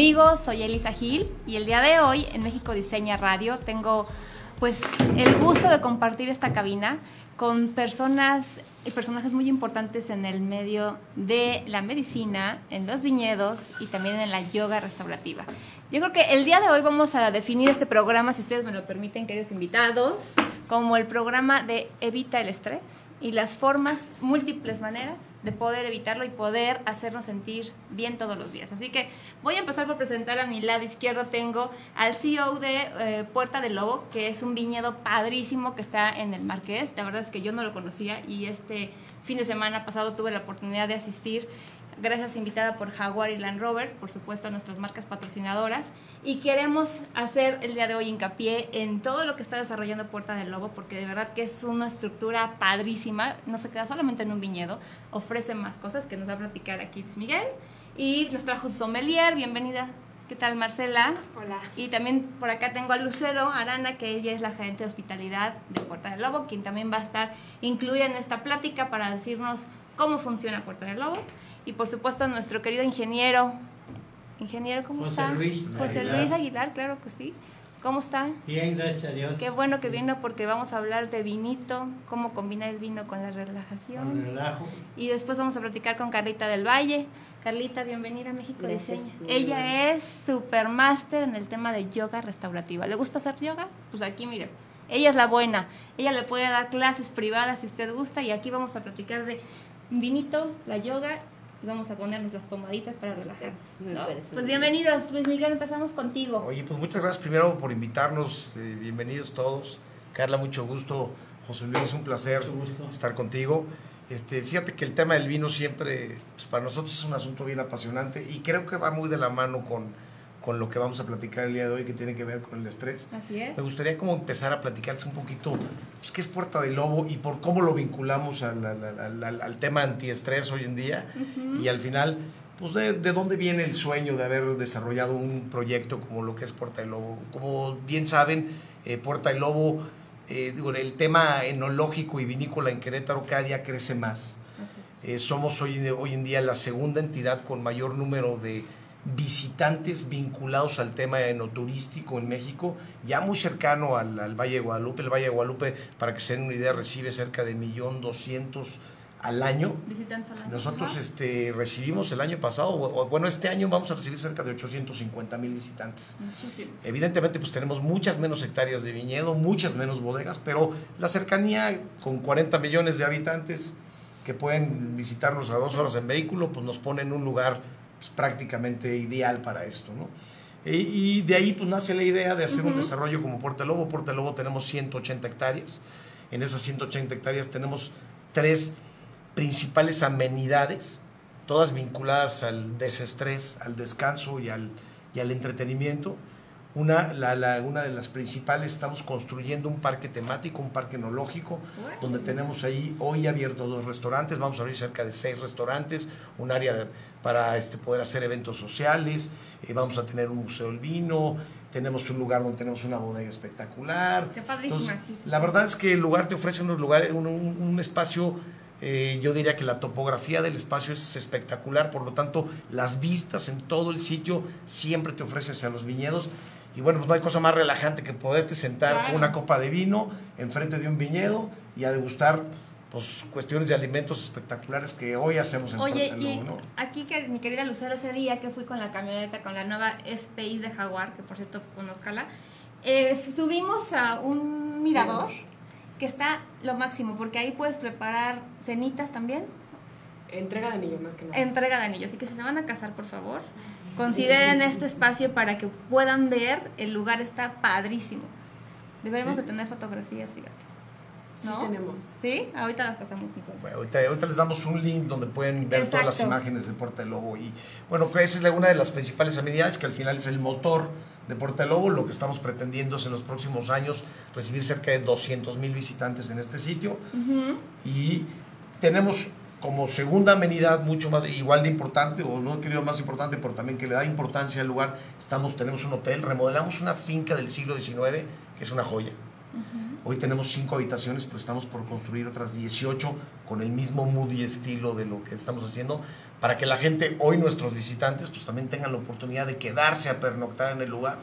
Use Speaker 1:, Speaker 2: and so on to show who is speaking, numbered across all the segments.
Speaker 1: Amigos, soy Elisa Gil y el día de hoy en México Diseña Radio tengo pues el gusto de compartir esta cabina con personas y personajes muy importantes en el medio de la medicina, en los viñedos y también en la yoga restaurativa. Yo creo que el día de hoy vamos a definir este programa, si ustedes me lo permiten, queridos invitados, como el programa de Evita el estrés y las formas, múltiples maneras de poder evitarlo y poder hacernos sentir bien todos los días. Así que voy a empezar por presentar a mi lado izquierdo. Tengo al CEO de eh, Puerta del Lobo, que es un viñedo padrísimo que está en el Marqués. La verdad es que yo no lo conocía y este fin de semana pasado tuve la oportunidad de asistir gracias invitada por Jaguar y Land Rover, por supuesto a nuestras marcas patrocinadoras. Y queremos hacer el día de hoy hincapié en todo lo que está desarrollando Puerta del Lobo, porque de verdad que es una estructura padrísima, no se queda solamente en un viñedo, ofrece más cosas que nos va a platicar aquí Luis Miguel. Y nos trajo sommelier, bienvenida. ¿Qué tal, Marcela?
Speaker 2: Hola.
Speaker 1: Y también por acá tengo a Lucero Arana, que ella es la gerente de hospitalidad de Puerta del Lobo, quien también va a estar incluida en esta plática para decirnos cómo funciona Puerta del Lobo. Y por supuesto nuestro querido ingeniero. Ingeniero, ¿cómo
Speaker 3: José
Speaker 1: está?
Speaker 3: Luis
Speaker 1: José
Speaker 3: Aguilar.
Speaker 1: Luis Aguilar, claro que sí. ¿Cómo está?
Speaker 3: Bien, gracias a Dios.
Speaker 1: Qué bueno que vino porque vamos a hablar de vinito, cómo combinar el vino con la
Speaker 3: Con el
Speaker 1: relajación.
Speaker 3: relajo.
Speaker 1: Y después vamos a platicar con Carlita del Valle. Carlita, bienvenida a México
Speaker 2: Gracias,
Speaker 1: Diseña.
Speaker 2: muy
Speaker 1: Ella es supermaster en el tema de yoga restaurativa. ¿Le gusta hacer yoga? Pues aquí, mire. Ella es la buena. Ella le puede dar clases privadas si usted gusta. Y aquí vamos a platicar de vinito, la yoga. Y vamos a ponernos las pomaditas para relajarnos. Pues bienvenidos, Luis Miguel. Empezamos contigo.
Speaker 4: Oye, pues muchas gracias primero por invitarnos. eh, bienvenidos todos. Carla, mucho gusto. José Luis, un placer estar contigo. Este, fíjate que el tema del vino siempre, pues para nosotros es un asunto bien apasionante y creo que va muy de la mano con, con lo que vamos a platicar el día de hoy, que tiene que ver con el estrés.
Speaker 1: Así es.
Speaker 4: Me gustaría como empezar a platicarles un poquito pues, qué es Puerta del Lobo y por cómo lo vinculamos al, al- al- al- tema antiestrés hoy en día y al final, pues de, de dónde viene el sueño de haber desarrollado un proyecto como lo que es Puerta del Lobo. Como bien saben, eh, Puerta del Lobo, eh, digo, el tema enológico y vinícola en Querétaro cada día crece más. Eh, somos hoy, hoy en día la segunda entidad con mayor número de visitantes vinculados al tema enoturístico en México, ya muy cercano al, al Valle de Guadalupe. El Valle de Guadalupe, para que se den una idea, recibe cerca de 1.200.000 al año.
Speaker 1: Visitantes al año.
Speaker 4: Nosotros
Speaker 1: Ajá.
Speaker 4: este, recibimos el año pasado, o- bueno, este año vamos a recibir cerca de 850 mil visitantes.
Speaker 1: Muchísimo.
Speaker 4: Evidentemente, pues tenemos muchas menos hectáreas de viñedo, muchas menos bodegas, pero la cercanía con 40 millones de habitantes que pueden visitarnos a dos horas en vehículo, pues nos pone en un lugar pues, prácticamente ideal para esto, ¿no? Y, y de ahí pues nace la idea de hacer un desarrollo como Puerta Lobo. Puerta Lobo tenemos 180 hectáreas. En esas 180 hectáreas tenemos tres principales amenidades, todas vinculadas al desestrés, al descanso y al, y al entretenimiento. Una, la, la- una de las principales, estamos construyendo un parque temático, un parque enológico, donde tenemos ahí hoy abiertos dos restaurantes, vamos a abrir cerca de seis restaurantes, un área de- para este, poder hacer eventos sociales, eh, vamos a tener un museo del vino, tenemos un lugar donde tenemos una bodega espectacular.
Speaker 1: Qué padrísima,
Speaker 4: Entonces,
Speaker 1: sí, sí,
Speaker 4: la verdad es que el lugar te ofrece unos lugares, un, un- un espacio, eh, yo diría que la topografía del espacio es espectacular, por lo tanto las vistas en todo el sitio siempre te ofrece hacia los viñedos. Y bueno, pues no hay cosa más relajante que poderte sentar
Speaker 1: Claro.
Speaker 4: con una copa de vino enfrente de un viñedo y a degustar pues, cuestiones de alimentos espectaculares que hoy hacemos en
Speaker 1: Oye, y
Speaker 4: ¿no?
Speaker 1: aquí que mi querida Lucero, ese día que fui con la camioneta, con la nueva FPI de Jaguar, que por cierto conozcala, eh, subimos a un mirador que está lo máximo, porque ahí puedes preparar cenitas también,
Speaker 2: Entrega de anillo más que nada.
Speaker 1: entrega de anillos. Así que si se van a casar, por favor, consideren este espacio para que puedan ver, el lugar está padrísimo. Deberíamos
Speaker 2: Sí.
Speaker 1: de tener fotografías, fíjate.
Speaker 2: Sí
Speaker 1: ¿no?
Speaker 2: tenemos.
Speaker 1: ¿Sí? Ahorita las pasamos entonces.
Speaker 4: Bueno, ahorita, ahorita les damos un link donde pueden ver todas las imágenes de Puerta del Lobo. Y bueno, pues esa es la- una de las principales amenidades que al final es el motor de Puerta del Lobo. Lo que estamos pretendiendo es en los próximos años recibir cerca de 200 mil visitantes en este sitio. Y tenemos como segunda amenidad mucho más, igual de importante, o no querido más importante, pero también que le da importancia al lugar, estamos, tenemos un hotel, remodelamos una finca del siglo XIX, que es una joya. Hoy tenemos cinco habitaciones, pero estamos por construir otras 18 con el mismo mood y estilo de lo que estamos haciendo. para que la gente, hoy nuestros visitantes, pues también tengan la oportunidad de quedarse a pernoctar en el lugar,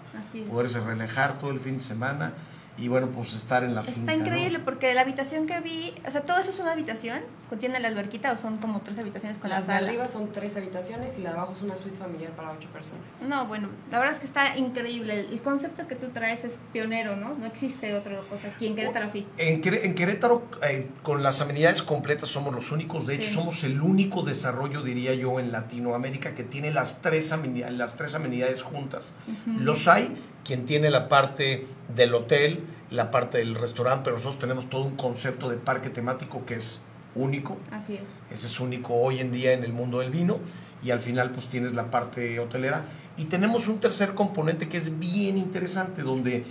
Speaker 4: poderse relajar todo el fin de semana y bueno, pues estar en la finca.
Speaker 1: Está
Speaker 4: ¿no?
Speaker 1: increíble porque la habitación que vi, o sea, todo eso es una habitación, contiene la alberquita o son como tres habitaciones con
Speaker 2: Las de
Speaker 1: la sala.
Speaker 2: arriba son tres habitaciones y la de abajo es una suite familiar para ocho personas.
Speaker 1: No, bueno, la verdad es que está increíble. El concepto que tú traes es pionero, ¿no? No existe otra cosa aquí en Querétaro así.
Speaker 4: En, en Querétaro, eh, con las amenidades completas, somos los únicos. De hecho,
Speaker 1: Sí.
Speaker 4: somos el único desarrollo, diría yo, en Latinoamérica que tiene las tres, amenidades, las tres amenidades juntas. Los hay, quien tiene la parte del hotel, la parte del restaurante, pero nosotros tenemos todo un concepto de parque temático que es único.
Speaker 1: Así es.
Speaker 4: Ese es único hoy en día en el mundo del vino. Y al final, pues tienes la parte hotelera. Y tenemos un tercer componente que es bien interesante, donde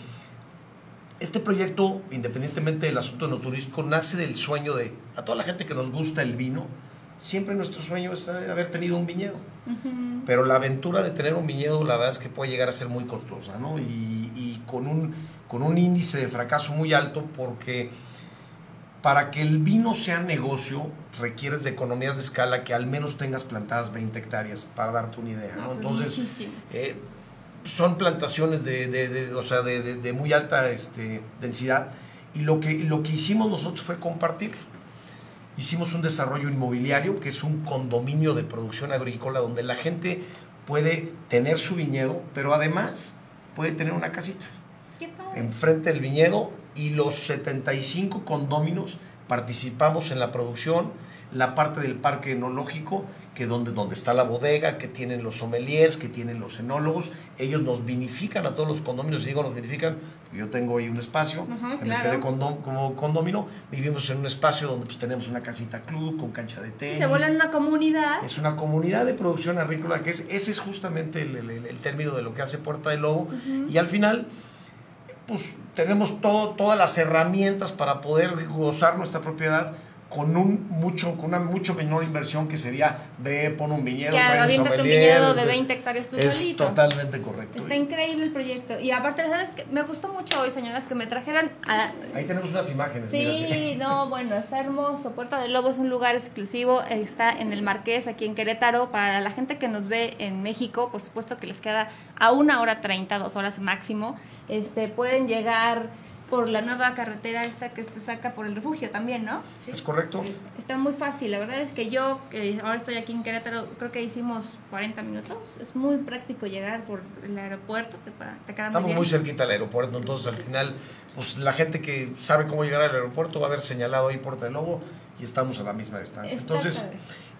Speaker 4: este proyecto, independientemente del asunto no turístico, nace del sueño de a toda la gente que nos gusta el vino. Siempre nuestro sueño es haber tenido un viñedo. Pero la aventura de tener un viñedo, la verdad es que puede llegar a ser muy costosa, ¿no? Y, y con, un, con un índice de fracaso muy alto, porque para que el vino sea negocio, requieres de economías de escala que al menos tengas plantadas 20 hectáreas, para darte una idea,
Speaker 1: No,
Speaker 4: ¿no?
Speaker 1: pues
Speaker 4: Entonces, eh, son plantaciones de, de- de- o sea, de muy alta este, densidad y lo que, lo que hicimos nosotros fue compartirlo. Hicimos un desarrollo inmobiliario que es un condominio de producción agrícola donde la gente puede tener su viñedo, pero además puede tener una casita
Speaker 1: Qué padre.
Speaker 4: enfrente del viñedo y los 75 condóminos participamos en la producción, la parte del parque enológico, que donde, donde está la bodega, que tienen los sommeliers, que tienen los enólogos, ellos nos vinifican a todos los condóminos, y digo nos vinifican, yo tengo ahí un espacio,
Speaker 1: Ajá,
Speaker 4: que
Speaker 1: claro.
Speaker 4: me quedé condom- como condomino, vivimos en un espacio donde pues tenemos una casita club con cancha de tenis.
Speaker 1: Se vuelve una comunidad.
Speaker 4: Es una comunidad de producción agrícola, que es, ese es justamente el, el- el término de lo que hace Puerta del Lobo. Y al final, pues tenemos todo, todas las herramientas para poder gozar nuestra propiedad con un mucho, con una mucho menor inversión que sería ve, pon un viñedo,
Speaker 1: Que
Speaker 4: trae un
Speaker 1: un viñedo de 20 hectáreas tú
Speaker 4: Es
Speaker 1: solito.
Speaker 4: totalmente correcto.
Speaker 1: Está increíble el proyecto. Y aparte, ¿sabes qué? Me gustó mucho hoy, señoras, que me trajeran a...
Speaker 4: Ahí tenemos unas imágenes. mira.
Speaker 1: Sí, no, bueno, está hermoso. Puerta del Lobo es un lugar exclusivo. Está en el Marqués, aquí en Querétaro. Para la gente que nos ve en México, por supuesto que les queda a una hora treinta, dos horas máximo. Este, pueden llegar por la nueva carretera esta que te saca por el refugio también, ¿no?
Speaker 4: ¿Es correcto?
Speaker 1: Está muy fácil. La verdad es que yo, que ahora estoy aquí en Querétaro, creo que hicimos 40 minutos. Es muy práctico llegar por el aeropuerto. Te, te queda
Speaker 4: Estamos muy cerquita del aeropuerto, entonces al final, pues la gente que sabe cómo llegar al aeropuerto va a haber señalado ahí Puerta del Lobo y estamos a la misma distancia.
Speaker 1: Está
Speaker 4: Entonces,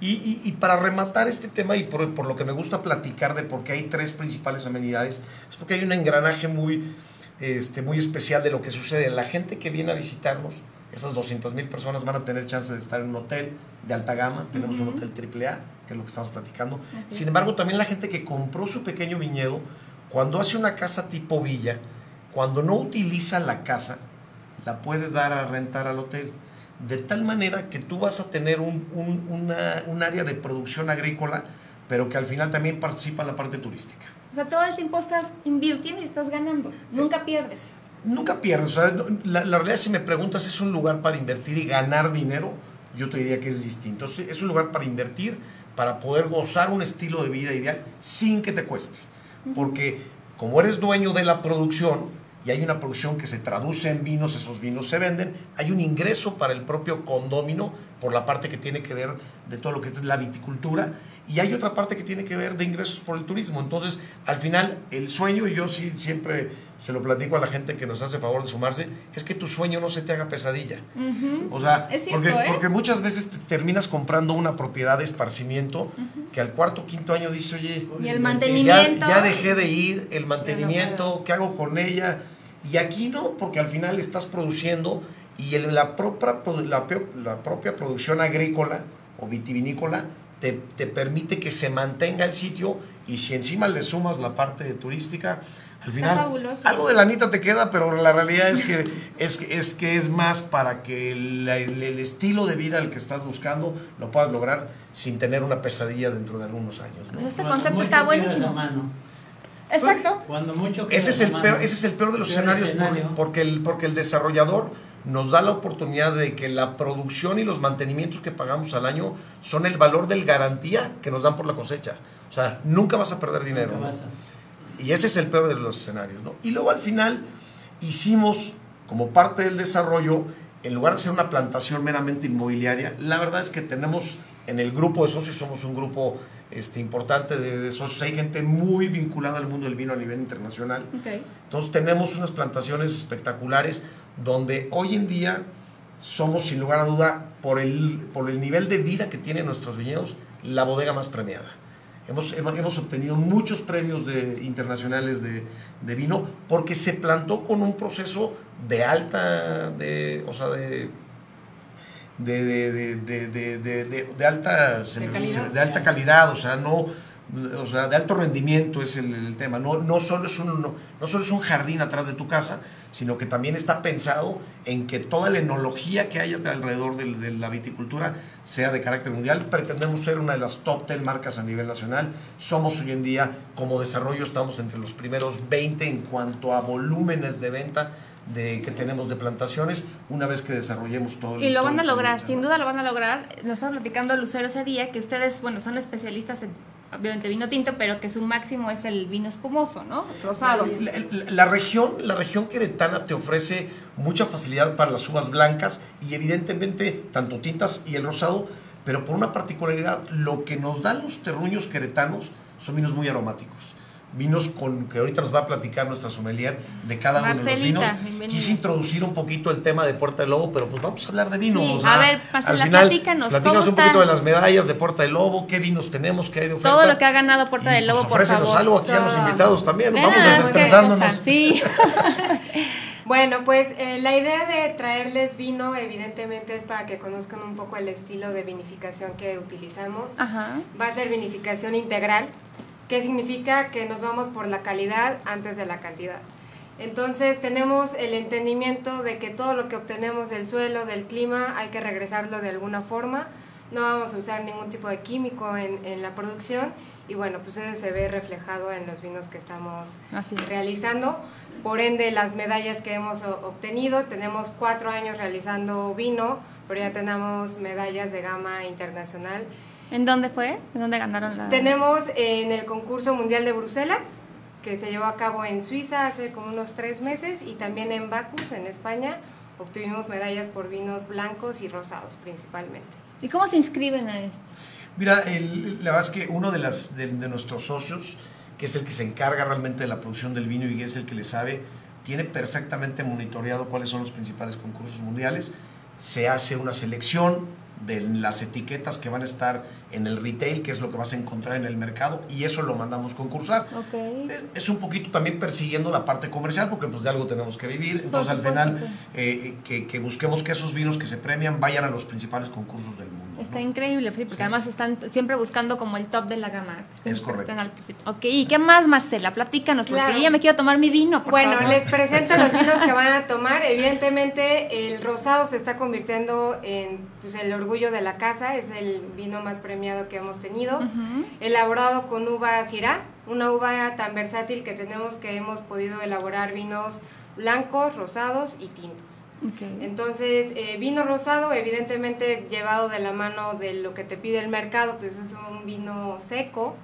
Speaker 4: y, y- y para rematar este tema y por, por lo que me gusta platicar de por qué hay tres principales amenidades, es porque hay un engranaje muy, este, muy especial de lo que sucede. La gente que viene a visitarnos, esas 200 mil personas van a tener chance de estar en un hotel de alta gama, tenemos un hotel AAA, que es lo que estamos platicando.
Speaker 1: Así.
Speaker 4: Sin embargo, también la gente que compró su pequeño viñedo, cuando hace una casa tipo villa, cuando no utiliza la casa, la puede dar a rentar al hotel. De tal manera que tú vas a tener un, un- una- un área de producción agrícola, pero que al final también participa en la parte turística.
Speaker 1: O sea, todo el tiempo estás invirtiendo y estás ganando. Nunca pierdes.
Speaker 4: Nunca pierdes. O sea, la, la realidad, si me preguntas, ¿es un lugar para invertir y ganar dinero? Yo te diría que es distinto. Es- Es un lugar para invertir, para poder gozar un estilo de vida ideal sin que te cueste. Porque como eres dueño de la producción y hay una producción que se traduce en vinos, esos vinos se venden, hay un ingreso para el propio condómino por la parte que tiene que ver de todo lo que es la viticultura y hay otra parte que tiene que ver de ingresos por el turismo. Entonces, al final, el sueño, y yo sí siempre se lo platico a la gente que nos hace favor de sumarse, es que tu sueño no se te haga pesadilla.
Speaker 1: Ujú.
Speaker 4: O sea,
Speaker 1: cierto,
Speaker 4: porque,
Speaker 1: ¿eh?
Speaker 4: porque muchas veces te terminas comprando una propiedad de esparcimiento que al cuarto o quinto año dice, oye,
Speaker 1: Y el
Speaker 4: ya-
Speaker 1: mantenimiento.
Speaker 4: Ya, dejé de ir, el mantenimiento, ¿qué hago con ella? Y aquí no, porque al final estás produciendo y el- la, propia, la, propia producción agrícola o vitivinícola te, te permite que se mantenga el sitio y si encima le sumas la parte turística, al final algo de la anita te queda, pero la realidad es que es, que- es que es más para que el, el- el estilo de vida al que estás buscando lo puedas lograr sin tener una pesadilla dentro de algunos años. ¿no?
Speaker 1: Pues este
Speaker 3: Cuando
Speaker 1: concepto
Speaker 3: mucho
Speaker 1: está buenísimo. Exacto.
Speaker 3: Cuando mucho
Speaker 4: Ese es, el peor, ese es el peor de los
Speaker 3: Peor
Speaker 4: escenarios por-
Speaker 3: escenario.
Speaker 4: porque, el, porque el desarrollador nos da la oportunidad de que la producción y los mantenimientos que pagamos al año son el valor del garantía que nos dan por la cosecha. O sea, nunca vas a perder dinero. Y ese es el peor de los escenarios. ¿no? Y luego al final hicimos, como parte del desarrollo, en lugar de ser una plantación meramente inmobiliaria, la verdad es que tenemos en el grupo de socios, somos un grupo este, importante de, socios, hay gente muy vinculada al mundo del vino a nivel internacional. Entonces tenemos unas plantaciones espectaculares donde hoy en día somos sin lugar a duda, por el, por el nivel de vida que tienen nuestros viñedos, la bodega más premiada. Hemos, hemos, obtenido muchos premios de, internacionales de, de, vino porque se plantó con un proceso de alta, de, o sea, de, de, de alta, de alta calidad, o sea, no, o sea, de alto rendimiento es el, tema. No, no, solo es un, no, solo es un jardín atrás de tu casa, sino que también está pensado en que toda la enología que hay alrededor de, la viticultura sea de carácter mundial. Pretendemos ser una de las top 10 marcas a nivel nacional. Somos hoy en día, como desarrollo, estamos entre los primeros 20 en cuanto a volúmenes de venta de, que tenemos de plantaciones una vez que desarrollemos todo.
Speaker 1: Y lo van a lograr, sin duda lo van a lograr. Nos estaba platicando Lucero ese día que ustedes, bueno, son especialistas en obviamente vino tinto, pero que su máximo es el vino espumoso, ¿no? Rosado.
Speaker 4: La, región, la región queretana te ofrece mucha facilidad para las uvas blancas y evidentemente tanto tintas y el rosado, pero por una particularidad, lo que nos dan los terruños queretanos son vinos muy aromáticos vinos con que ahorita nos va a platicar nuestra sommelier de cada uno de los vinos. Quise introducir un poquito el tema de Puerta del Lobo, pero pues vamos a hablar de vino.
Speaker 1: a ver, Marcela, al final, platícanos.
Speaker 4: Platícanos un poquito de las medallas de Puerta del Lobo, qué vinos tenemos, qué hay de oferta.
Speaker 1: Todo lo que ha ganado Puerta del Lobo,
Speaker 4: pues, por favor. algo aquí a los invitados también, vamos desestresándonos.
Speaker 1: Sí.
Speaker 3: Bueno, pues eh, la idea de traerles vino evidentemente es para que conozcan un poco el estilo de vinificación que utilizamos. Ajá. Va a ser vinificación integral, ¿Qué significa que nos vamos por la calidad antes de la cantidad. Entonces tenemos el entendimiento de que todo lo que obtenemos del suelo, del clima, hay que regresarlo de alguna forma. No vamos a usar ningún tipo de químico en, en la producción y bueno, pues eso se ve reflejado en los vinos que estamos realizando. Por ende, las medallas que hemos obtenido, tenemos cuatro años realizando vino, pero ya tenemos medallas de gama internacional
Speaker 1: ¿En dónde fue? ¿En dónde ganaron la...?
Speaker 3: Tenemos en el concurso mundial de Bruselas, que se llevó a cabo en Suiza hace como unos tres meses, y también en Bacus, en España, obtuvimos medallas por vinos blancos y rosados principalmente.
Speaker 1: ¿Y cómo se inscriben a esto?
Speaker 4: Mira, la verdad es que uno de, las, de, nuestros socios, que es el que se encarga realmente de la producción del vino y es el que le sabe, tiene perfectamente monitoreado cuáles son los principales concursos mundiales. Se hace una selección, de las etiquetas que van a estar en el retail, que es lo que vas a encontrar en el mercado, y eso lo mandamos concursar. Es, un poquito también persiguiendo la parte comercial, porque pues de algo tenemos que vivir. Entonces al final eh, que, busquemos que esos vinos que se premian vayan a los principales concursos del mundo.
Speaker 1: Está increíble, porque además están siempre buscando como el top de la gama.
Speaker 4: Es correcto.
Speaker 1: ok, ¿y qué más, Marcela? Platícanos, porque yo ya me quiero tomar mi vino.
Speaker 3: bueno, les presento los vinos que van a tomar. Evidentemente el rosado se está convirtiendo en pues, el orgullo de la casa, es el vino más premiado que hemos tenido, elaborado con uva Syrah, una uva tan versátil que tenemos que hemos podido elaborar vinos blancos, rosados y tintos. Entonces, eh, vino rosado, evidentemente llevado de la mano de lo que te pide el mercado, pues es un vino seco,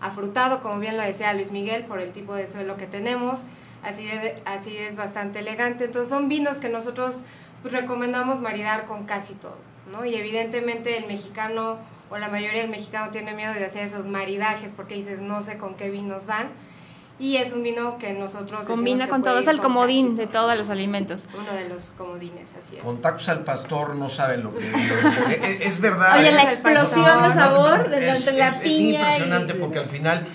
Speaker 3: afrutado, como bien lo decía Luis Miguel, por el tipo de suelo que tenemos, así, así es bastante elegante. Entonces, son vinos que nosotros pues, recomendamos maridar con casi todo. Y evidentemente el mexicano o la mayoría del mexicano tiene miedo de hacer esos maridajes porque dices no sé con qué vinos van. Y es un vino que nosotros...
Speaker 1: Combina con todo, es el comodín de todos los alimentos.
Speaker 3: Uno de los comodines, así es.
Speaker 4: Con tacos al pastor no saben lo que... es, verdad.
Speaker 1: Oye, la explosión de sabor de la piña.
Speaker 4: Es impresionante porque al final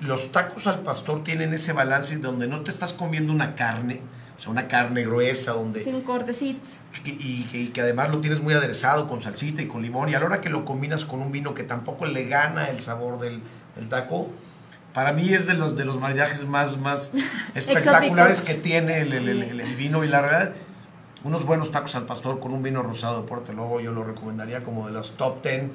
Speaker 4: los tacos al pastor tienen ese balance donde no te estás comiendo una carne, sea, una carne gruesa donde...
Speaker 1: Sin cortecitos.
Speaker 4: Y, que además lo tienes muy aderezado con salsita y con limón. Y a la hora que lo combinas con un vino que tampoco le gana el sabor del, taco, para mí es de los, de los maridajes más, más espectaculares que tiene el, el, vino. Y la verdad, unos buenos tacos al pastor con un vino rosado de Puerto Lobo, yo lo recomendaría como de los top 10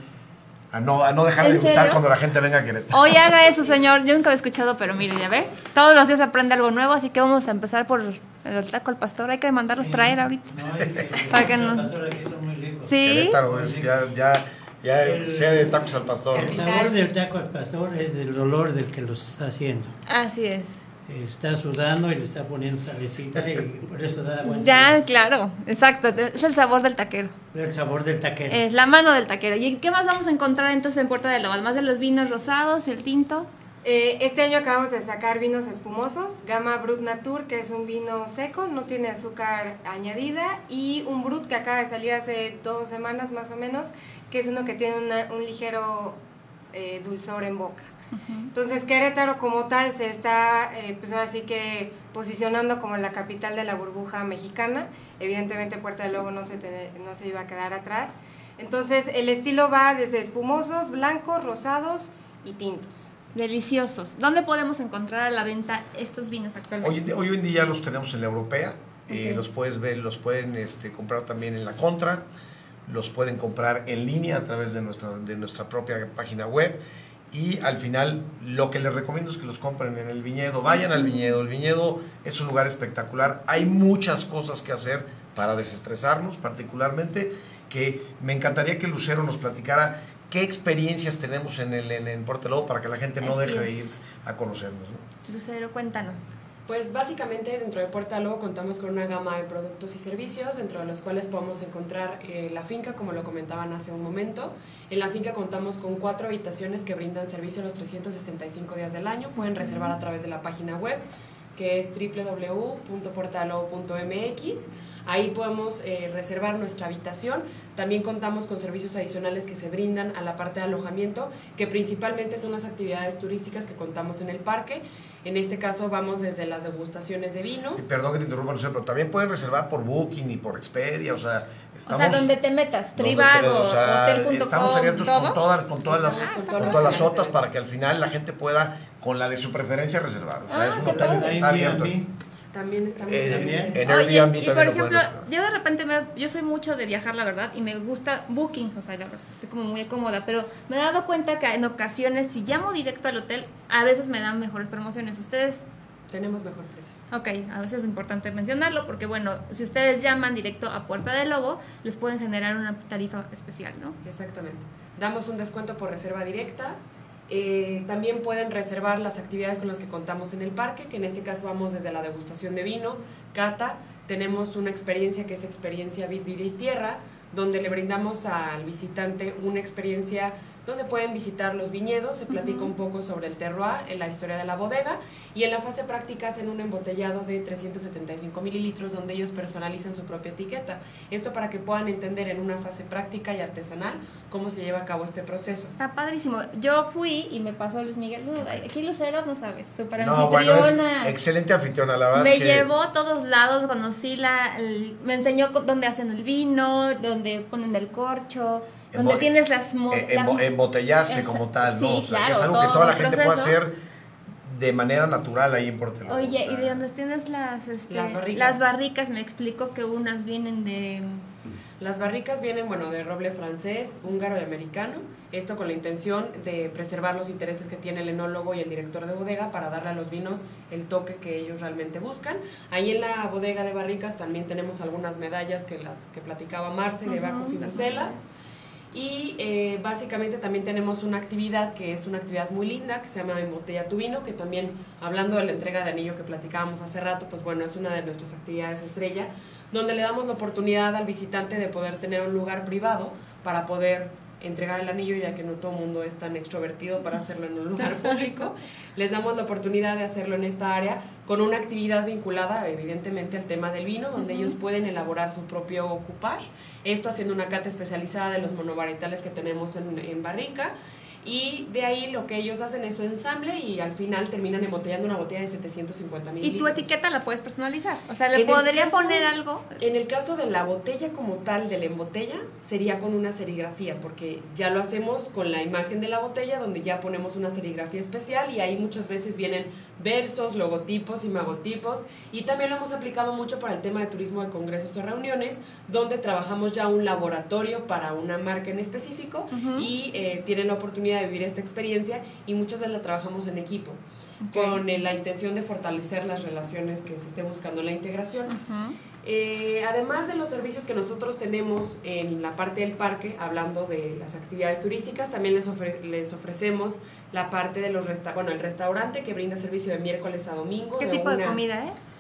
Speaker 4: a no, a no dejar de gustar cuando la gente venga a Querétaro.
Speaker 1: Hoy haga eso, señor. Yo nunca había escuchado, pero mire, ya ve. Todos los días aprende algo nuevo, así que vamos a empezar por El taco al pastor, hay que mandarlos traer ahorita.
Speaker 5: No, hay que,
Speaker 1: Para que
Speaker 5: los
Speaker 1: no-
Speaker 5: pastores aquí son muy ricos.
Speaker 1: Sí.
Speaker 4: Querétaro es ya, ya, ya
Speaker 5: El-
Speaker 4: sea de tacos al pastor.
Speaker 5: El sabor del taco al pastor es del olor del que los está haciendo.
Speaker 1: Así es.
Speaker 5: Está sudando y le está poniendo salecita y por eso da buen
Speaker 1: Ya,
Speaker 5: sabor.
Speaker 1: claro, exacto. Es el sabor del taquero.
Speaker 5: El sabor del taquero.
Speaker 1: Es la mano del taquero. ¿Y qué más vamos a encontrar entonces en Puerta de Lobo? Además de los vinos rosados, el tinto.
Speaker 3: Eh, este año acabamos de sacar vinos espumosos, Gama Brut Natur, que es un vino seco, no tiene azúcar añadida, y un Brut que acaba de salir hace dos semanas más o menos, que es uno que tiene una- un ligero eh, dulzor en boca. Entonces Querétaro como tal se está, eh, pues ahora sí que posicionando como la capital de la burbuja mexicana. Evidentemente Puerta del Lobo no se, tene- no se iba a quedar atrás. Entonces el estilo va desde espumosos, blancos, rosados y tintos.
Speaker 1: Deliciosos. ¿Dónde podemos encontrar a la venta estos vinos actualmente?
Speaker 4: Hoy, en día- hoy en día los tenemos en la europea, eh, los puedes ver, los pueden este, comprar también en la contra, los pueden comprar en línea a través de nuestra, de nuestra propia página web y al final lo que les recomiendo es que los compren en el viñedo, vayan al viñedo, el viñedo es un lugar espectacular, hay muchas cosas que hacer para desestresarnos particularmente, que me encantaría que Lucero nos platicara qué experiencias tenemos en el en, en Portelobo para que la gente no
Speaker 1: Así
Speaker 4: deje de ir a conocernos. ¿no?
Speaker 1: Lucero, cuéntanos.
Speaker 2: Pues básicamente dentro de Puerta Lobo contamos con una gama de productos y servicios, dentro de los cuales podemos encontrar eh, la finca, como lo comentaban hace un momento. En la finca contamos con cuatro habitaciones que brindan servicio los 365 días del año. Pueden reservar a través de la página web, que es www.portalobo.mx. Ahí podemos eh, reservar nuestra habitación. También contamos con servicios adicionales que se brindan a la parte de alojamiento, que principalmente son las actividades turísticas que contamos en el parque. En este caso vamos desde las degustaciones de vino.
Speaker 4: Y perdón que te interrumpa, Lucero, pero también pueden reservar por Booking y por Expedia, o sea, estamos...
Speaker 1: o sea, donde te metas, Trivago,
Speaker 4: o sea, Estamos abiertos con todas, con todas las,
Speaker 2: Estamos con todas las
Speaker 4: las otras
Speaker 2: reservas.
Speaker 4: para que al final la gente pueda, con la de su preferencia, reservar. O sea,
Speaker 1: Ah,
Speaker 4: es un hotel que está abierto.
Speaker 2: También estamos
Speaker 4: Eh,
Speaker 5: También.
Speaker 4: en
Speaker 1: Oye,
Speaker 4: Airbnb
Speaker 1: y por ejemplo, yo de repente me, yo soy mucho de viajar, la verdad, y me gusta Booking, o sea, la verdad, estoy como muy cómoda, pero me he dado cuenta que en ocasiones, si llamo directo al hotel, a veces me dan mejores promociones. Ustedes,
Speaker 2: tenemos mejor precio.
Speaker 1: ok, a veces es importante mencionarlo, porque bueno, si ustedes llaman directo a Puerta del Lobo, les pueden generar una tarifa especial, ¿no?
Speaker 2: Exactamente. Damos un descuento por reserva directa. Eh, también pueden reservar las actividades con las que contamos en el parque, que en este caso vamos desde la degustación de vino, cata. Tenemos una experiencia que es experiencia Vid, Vida y Tierra, donde le brindamos al visitante una experiencia donde pueden visitar los viñedos, se platica
Speaker 1: Ujú.
Speaker 2: un poco sobre el terroir, en la historia de la bodega, y en la fase práctica hacen un embotellado de 375 mililitros donde ellos personalizan su propia etiqueta. Esto para que puedan entender en una fase práctica y artesanal cómo se lleva a cabo este proceso.
Speaker 1: Está padrísimo. Yo fui y me pasó Luis Miguel. No, aquí Lucero no sabes, súper
Speaker 4: No, bueno, es excelente anfitriona, la verdad.
Speaker 1: Me
Speaker 4: es que
Speaker 1: llevó a todos lados, conocí la, el- me enseñó dónde hacen el vino, dónde ponen el corcho, dónde
Speaker 4: Embo-
Speaker 1: tienes las,
Speaker 4: eh,
Speaker 1: las-
Speaker 4: embo- embotellaste como tal, ¿no?
Speaker 1: sí,
Speaker 4: o sea, que es algo que toda la gente puede
Speaker 1: proceso.
Speaker 4: hacer de manera natural ahí en Portelobo.
Speaker 1: Oye,
Speaker 4: o
Speaker 1: y de dónde tienes las, este,
Speaker 2: Las barricas.
Speaker 1: las barricas, me explicó que unas vienen de...
Speaker 2: Las barricas vienen, bueno, de roble francés, húngaro y americano. Esto con la intención de preservar los intereses que tiene el enólogo y el director de bodega para darle a los vinos el toque que ellos realmente buscan. Ahí en la bodega de barricas también tenemos algunas medallas que las que platicaba Marce de Bacos y
Speaker 1: las
Speaker 2: Bruselas. Y eh, básicamente también tenemos una actividad que es una actividad muy linda que se llama Embotella tu vino, que también hablando de la entrega de anillo que platicábamos hace rato, pues bueno, es una de nuestras actividades estrella, donde le damos la oportunidad al visitante de poder tener un lugar privado para poder entregar el anillo, ya que no todo el mundo es tan extrovertido para hacerlo en un lugar público. Les damos la oportunidad de hacerlo en esta área con una actividad vinculada evidentemente al tema del vino, donde ellos pueden elaborar su propio coupage, esto haciendo una cata especializada de los monovarietales que tenemos en, en barrica. Y de ahí lo que ellos hacen es su ensamble y al final terminan embotellando una botella de 750
Speaker 1: Y
Speaker 2: mililitros.
Speaker 1: tu etiqueta la puedes personalizar. O sea, le
Speaker 2: En
Speaker 1: podría
Speaker 2: caso-
Speaker 1: poner algo.
Speaker 2: En el caso de la botella como tal, de la embotella, sería con una serigrafía, porque ya lo hacemos con la imagen de la botella, donde ya ponemos una serigrafía especial y ahí muchas veces vienen versos, logotipos y magotipos. Y también lo hemos aplicado mucho para el tema de turismo de congresos o reuniones, donde trabajamos ya un laboratorio para una marca en específico y eh, tienen la oportunidad de vivir esta experiencia y muchas veces la trabajamos en equipo. con eh, la intención de fortalecer las relaciones que se esté buscando la integración. Eh, además de los servicios que nosotros tenemos en la parte del parque, hablando de las actividades turísticas, también les, les ofrecemos la parte de los resta bueno, el restaurante que brinda servicio de miércoles a domingo.
Speaker 1: ¿Qué tipo de comida es?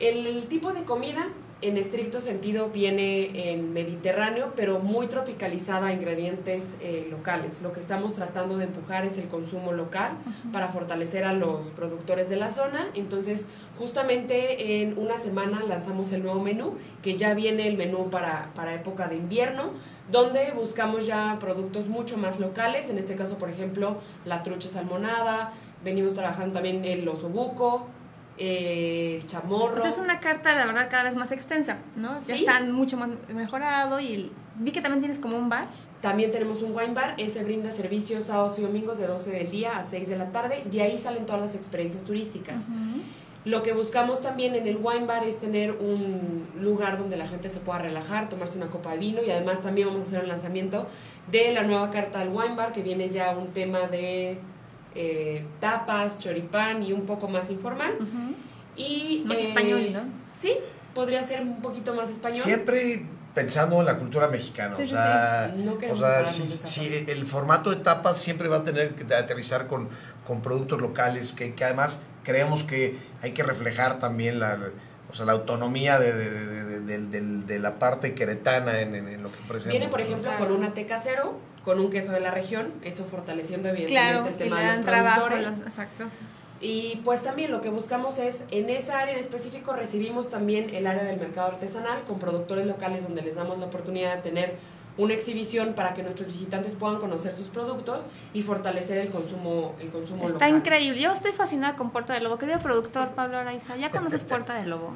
Speaker 2: El, tipo de comida en estricto sentido viene en Mediterráneo, pero muy tropicalizada a ingredientes eh, locales. Lo que estamos tratando de empujar es el consumo local para fortalecer a los productores de la zona. Entonces, justamente en una semana lanzamos el nuevo menú, que ya viene el menú para, para época de invierno, donde buscamos ya productos mucho más locales. En este caso, por ejemplo, la trucha salmonada. Venimos trabajando también el osobuco, el chamorro.
Speaker 1: O sea, es una carta, la verdad, cada vez más extensa, ¿no? Ya están mucho más mejorado y vi que también tienes como un bar.
Speaker 2: También tenemos un wine bar, ese brinda servicios sábados y domingos de 12 del día a 6 de la tarde, de ahí salen todas las experiencias turísticas. Lo que buscamos también en el wine bar es tener un lugar donde la gente se pueda relajar, tomarse una copa de vino y además también vamos a hacer el lanzamiento de la nueva carta del wine bar que viene ya un tema de eh, tapas, choripán y un poco más informal. y,
Speaker 1: más español, ¿no?
Speaker 2: Sí, podría ser un poquito más español.
Speaker 4: Siempre pensando en la cultura mexicana. o sea, o sea sí, el formato de tapas siempre va a tener que aterrizar con, con productos locales, que, que, además creemos que hay que reflejar también la, o sea, la autonomía de, de, de, de la parte queretana en, en, lo que ofrecemos.
Speaker 2: Viene, por ejemplo, con una té casero con un queso de la región, eso fortaleciendo evidentemente el tema de los productores.
Speaker 1: exacto.
Speaker 2: Y pues también lo que buscamos es, en esa área en específico recibimos también el área del mercado artesanal con productores locales donde les damos la oportunidad de tener una exhibición para que nuestros visitantes puedan conocer sus productos y fortalecer el consumo, el consumo
Speaker 1: Está increíble. Yo estoy fascinada con Puerta del Lobo. Querido productor Pablo Araiza, ¿ya conoces Puerta del Lobo?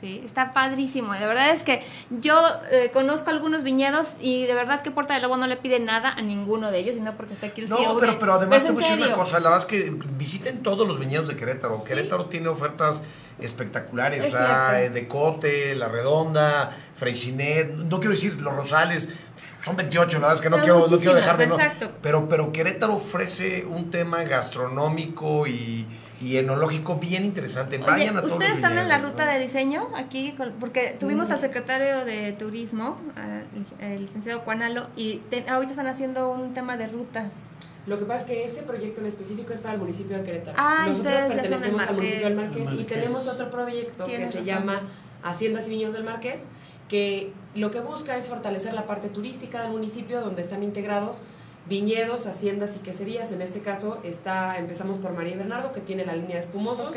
Speaker 1: Sí, está padrísimo. De verdad es que yo eh, conozco algunos viñedos y de verdad que Puerta del Lobo no le pide nada a ninguno de ellos, sino porque está aquí el
Speaker 4: No, pero, pero además te voy a decir una cosa, la verdad es que visiten todos los viñedos de Querétaro. Querétaro tiene ofertas espectaculares, o sea, eh, Decote, La Redonda, Freisinet, no quiero decir Los Rosales, son 28, la verdad es que no quiero, no quiero dejar de no. Pero, pero Querétaro ofrece un tema gastronómico y y enológico bien interesante. Vayan a todos
Speaker 1: ¿Ustedes están en la ruta de diseño aquí? Porque tuvimos al secretario de Turismo, el, licenciado Juanalo, y ahorita están haciendo un tema de rutas.
Speaker 2: Lo que pasa es que ese proyecto en específico es para el municipio de Querétaro.
Speaker 1: Ah,
Speaker 2: Nosotros pertenecemos al municipio del Marqués, y tenemos otro proyecto que se llama Haciendas y Viños del Marqués, que lo que busca es fortalecer la parte turística del municipio donde están integrados viñedos, haciendas y queserías. En este caso está, empezamos por María y Bernardo, que tiene la línea de espumosos.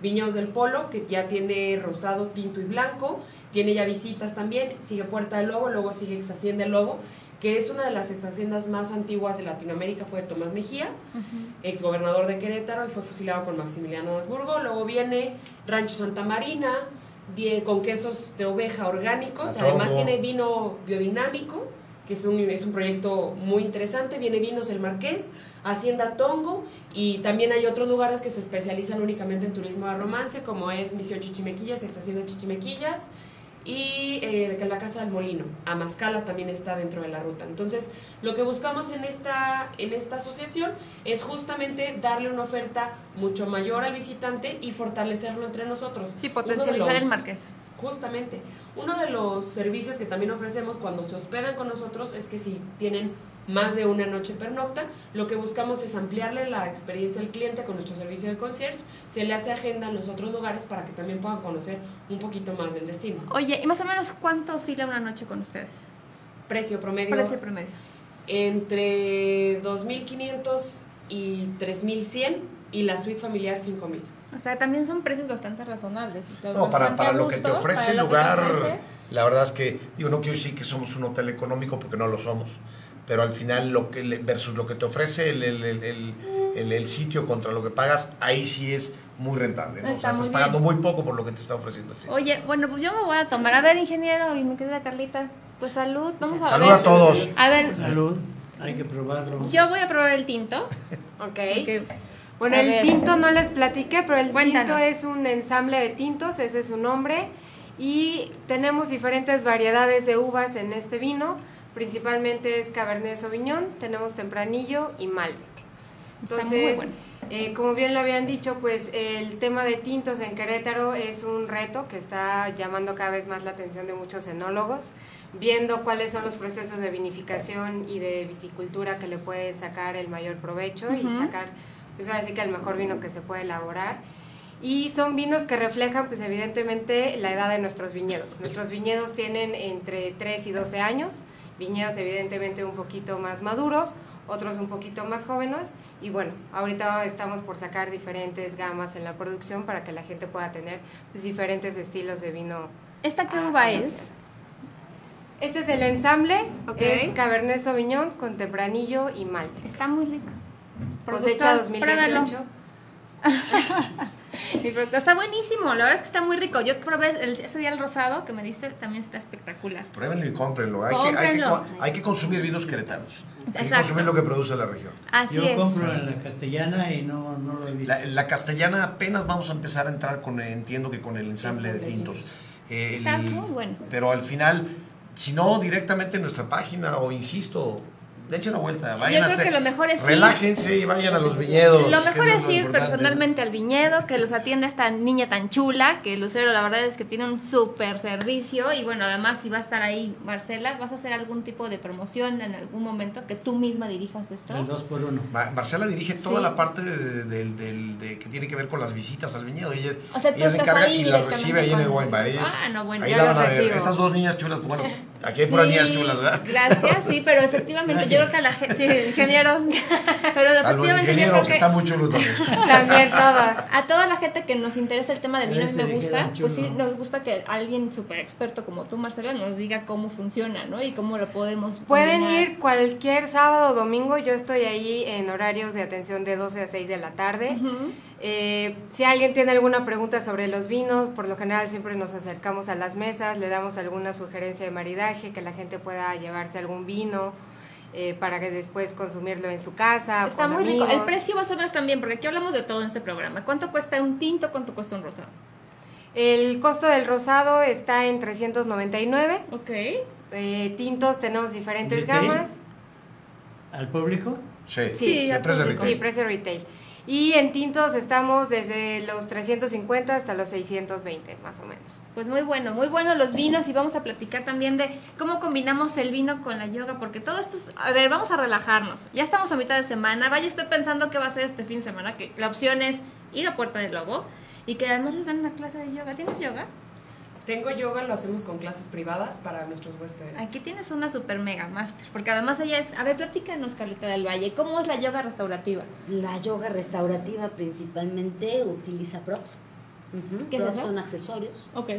Speaker 2: Viñedos del Polo, que ya tiene rosado, tinto y blanco. Tiene ya visitas también. Sigue Puerta del Lobo, luego sigue Ex Hacienda del Lobo, que es una de las ex haciendas más antiguas de Latinoamérica, fue Tomás Mejía, ex gobernador de Querétaro, y fue fusilado con Maximiliano de Habsburgo. Luego viene Rancho Santa Marina, bien, con quesos de oveja orgánicos. Además tiene vino biodinámico que es un, es un proyecto muy interesante. Viene Vinos El Marqués, Hacienda Tongo y también hay otros lugares que se especializan únicamente en turismo de romance, como es Misión Chichimequillas, Ex Hacienda Chichimequillas y eh, la Casa del Molino. Amascala también está dentro de la ruta. Entonces, lo que buscamos en esta, en esta asociación es justamente darle una oferta mucho mayor al visitante y fortalecerlo entre nosotros.
Speaker 1: Sí, potencializar el Marqués.
Speaker 2: Justamente. Uno de los servicios que también ofrecemos cuando se hospedan con nosotros es que si tienen más de una noche pernocta, lo que buscamos es ampliarle la experiencia al cliente con nuestro servicio de concierge, se le hace agenda en los otros lugares para que también puedan conocer un poquito más del destino.
Speaker 1: Oye, ¿y más o menos cuánto oscila una noche con ustedes?
Speaker 2: Precio promedio.
Speaker 1: Precio promedio.
Speaker 2: Entre 2.500 y 3.100 y la suite familiar 5.000.
Speaker 1: O sea, también son precios bastante razonables.
Speaker 4: No, para, para lo que te ofrece el lugar, la verdad es que, digo, no quiero decir que somos un hotel económico porque no lo somos, pero al final lo que versus lo que te ofrece el, el, el, el sitio contra lo que pagas, ahí sí es muy rentable. ¿no? o sea, estás pagando muy poco por lo que te está ofreciendo el sitio.
Speaker 1: Oye, bueno, pues yo me voy a tomar. A ver, ingeniero y mi querida Carlita, pues salud. Vamos a
Speaker 4: salud a todos.
Speaker 1: A ver.
Speaker 5: Salud. Hay que probarlo.
Speaker 1: Yo voy a probar el tinto.
Speaker 3: ok. Bueno, el tinto no les platiqué, pero el tinto es un ensamble de tintos, ese es su nombre. Y tenemos diferentes variedades de uvas en este vino. Principalmente es Cabernet Sauvignon, tenemos Tempranillo y Malbec. Entonces,
Speaker 1: bueno.
Speaker 3: eh, como bien lo habían dicho, pues el tema de tintos en Querétaro es un reto que está llamando cada vez más la atención de muchos enólogos, viendo cuáles son los procesos de vinificación y de viticultura que le pueden sacar el mayor provecho y
Speaker 1: Ujú.
Speaker 3: sacar, pues ahora sí que el mejor vino que se puede elaborar. Y son vinos que reflejan, pues evidentemente, la edad de nuestros viñedos. Nuestros viñedos tienen entre 3 y 12 años, viñedos evidentemente un poquito más maduros, otros un poquito más jóvenes. Y bueno, ahorita estamos por sacar diferentes gamas en la producción para que la gente pueda tener pues, diferentes estilos de vino.
Speaker 1: ¿Esta qué
Speaker 3: Ah,
Speaker 1: uva es?
Speaker 3: Este es el ensamble,
Speaker 1: Ok.
Speaker 3: es Cabernet Sauvignon con tempranillo y malbec.
Speaker 1: Está muy rico.
Speaker 3: Cosecha
Speaker 1: Productor, pruébalo.
Speaker 3: 2018.
Speaker 1: Mi producto está buenísimo, la verdad es que está muy rico. Yo probé el- ese día el rosado que me diste, también está espectacular.
Speaker 4: Pruébenlo y cómprenlo. Hay, Que, hay, que, hay consumir vinos queretanos. Hay que consumir lo que produce la región.
Speaker 1: Así
Speaker 5: Yo
Speaker 1: es.
Speaker 5: compro en la castellana y no, no lo he visto.
Speaker 4: La, la castellana apenas vamos a empezar a entrar con, entiendo que con el ensamble de tintos. Eh,
Speaker 1: Está muy bueno.
Speaker 4: Pero al final, si no, directamente en nuestra página o insisto, dense una vuelta. Vayan
Speaker 1: Yo
Speaker 4: a
Speaker 1: creo
Speaker 4: hacer-
Speaker 1: que lo mejor es ir-
Speaker 4: Relájense y vayan a los viñedos.
Speaker 1: Lo mejor es ir personalmente al viñedo, que los atienda esta niña tan chula, que Lucero la verdad es que tiene un súper servicio y bueno, además si va a estar ahí Marcela, ¿vas a hacer algún tipo de promoción en algún momento que tú misma dirijas esto?
Speaker 5: El 2 por 1
Speaker 4: Ma- Marcela dirige toda
Speaker 1: Sí.
Speaker 4: la parte de, de- del- de- que tiene que ver con las visitas al viñedo. Ella,
Speaker 1: O sea,
Speaker 4: ella se encarga y la recibe ahí en el wine bar.
Speaker 1: Ah, no, bueno,
Speaker 4: ahí
Speaker 3: ya
Speaker 4: la van a ver. Estas dos niñas chulas, bueno, aquí hay puras
Speaker 1: Sí,
Speaker 4: niñas chulas, ¿verdad?
Speaker 1: Gracias, sí, pero efectivamente yo creo que a la gente, sí, ingeniero, pero
Speaker 4: Salvo el
Speaker 1: efectivamente yo
Speaker 4: ingeniero
Speaker 1: creo
Speaker 4: que
Speaker 1: que
Speaker 4: está muy chulo también.
Speaker 3: También todas.
Speaker 1: a toda la gente que nos interesa el tema del vino y me gusta, pues sí, nos gusta que alguien súper experto como tú, Marcela, nos diga cómo funciona, ¿no? Y cómo lo podemos
Speaker 3: Pueden
Speaker 1: combinar.
Speaker 3: ir cualquier sábado o domingo, yo estoy ahí en horarios de atención de 12 a 6 de la tarde.
Speaker 1: Ujú.
Speaker 3: Eh, si alguien tiene alguna pregunta sobre los vinos, por lo general siempre nos acercamos a las mesas, le damos alguna sugerencia de maridaje, que la gente pueda llevarse algún vino eh, para que después consumirlo en su casa.
Speaker 1: Está
Speaker 3: con
Speaker 1: muy rico. El
Speaker 3: amigos.
Speaker 1: precio más o menos también, porque aquí hablamos de todo en este programa. ¿Cuánto cuesta un tinto? ¿Cuánto cuesta un rosado?
Speaker 3: El costo del rosado está en 399.
Speaker 1: Ok.
Speaker 3: Eh, tintos tenemos diferentes
Speaker 5: ¿Retail?
Speaker 3: gamas.
Speaker 5: ¿Al público?
Speaker 4: Sí,
Speaker 1: Sí,
Speaker 4: es de
Speaker 1: público.
Speaker 3: Sí,
Speaker 4: retail.
Speaker 3: precio retail. Y en tintos estamos desde los 350 hasta los 620, más o menos.
Speaker 1: Pues muy bueno, muy bueno los vinos y vamos a platicar también de cómo combinamos el vino con la yoga, porque todo esto es, a ver, vamos a relajarnos. Ya estamos a mitad de semana, vaya, estoy pensando qué va a ser este fin de semana, que la opción es ir a Puerta del Lobo y que además les dan una clase de yoga. ¿Tienes yoga?
Speaker 2: Tengo yoga, lo hacemos con clases privadas para nuestros huéspedes.
Speaker 1: Aquí tienes una super mega master, porque además ella es, a ver, platícanos Carlita del Valle, ¿cómo es la yoga restaurativa?
Speaker 6: La yoga restaurativa principalmente utiliza props. Ujú,
Speaker 1: ¿Qué es
Speaker 6: props
Speaker 1: eso?
Speaker 6: son accesorios.
Speaker 1: Ok.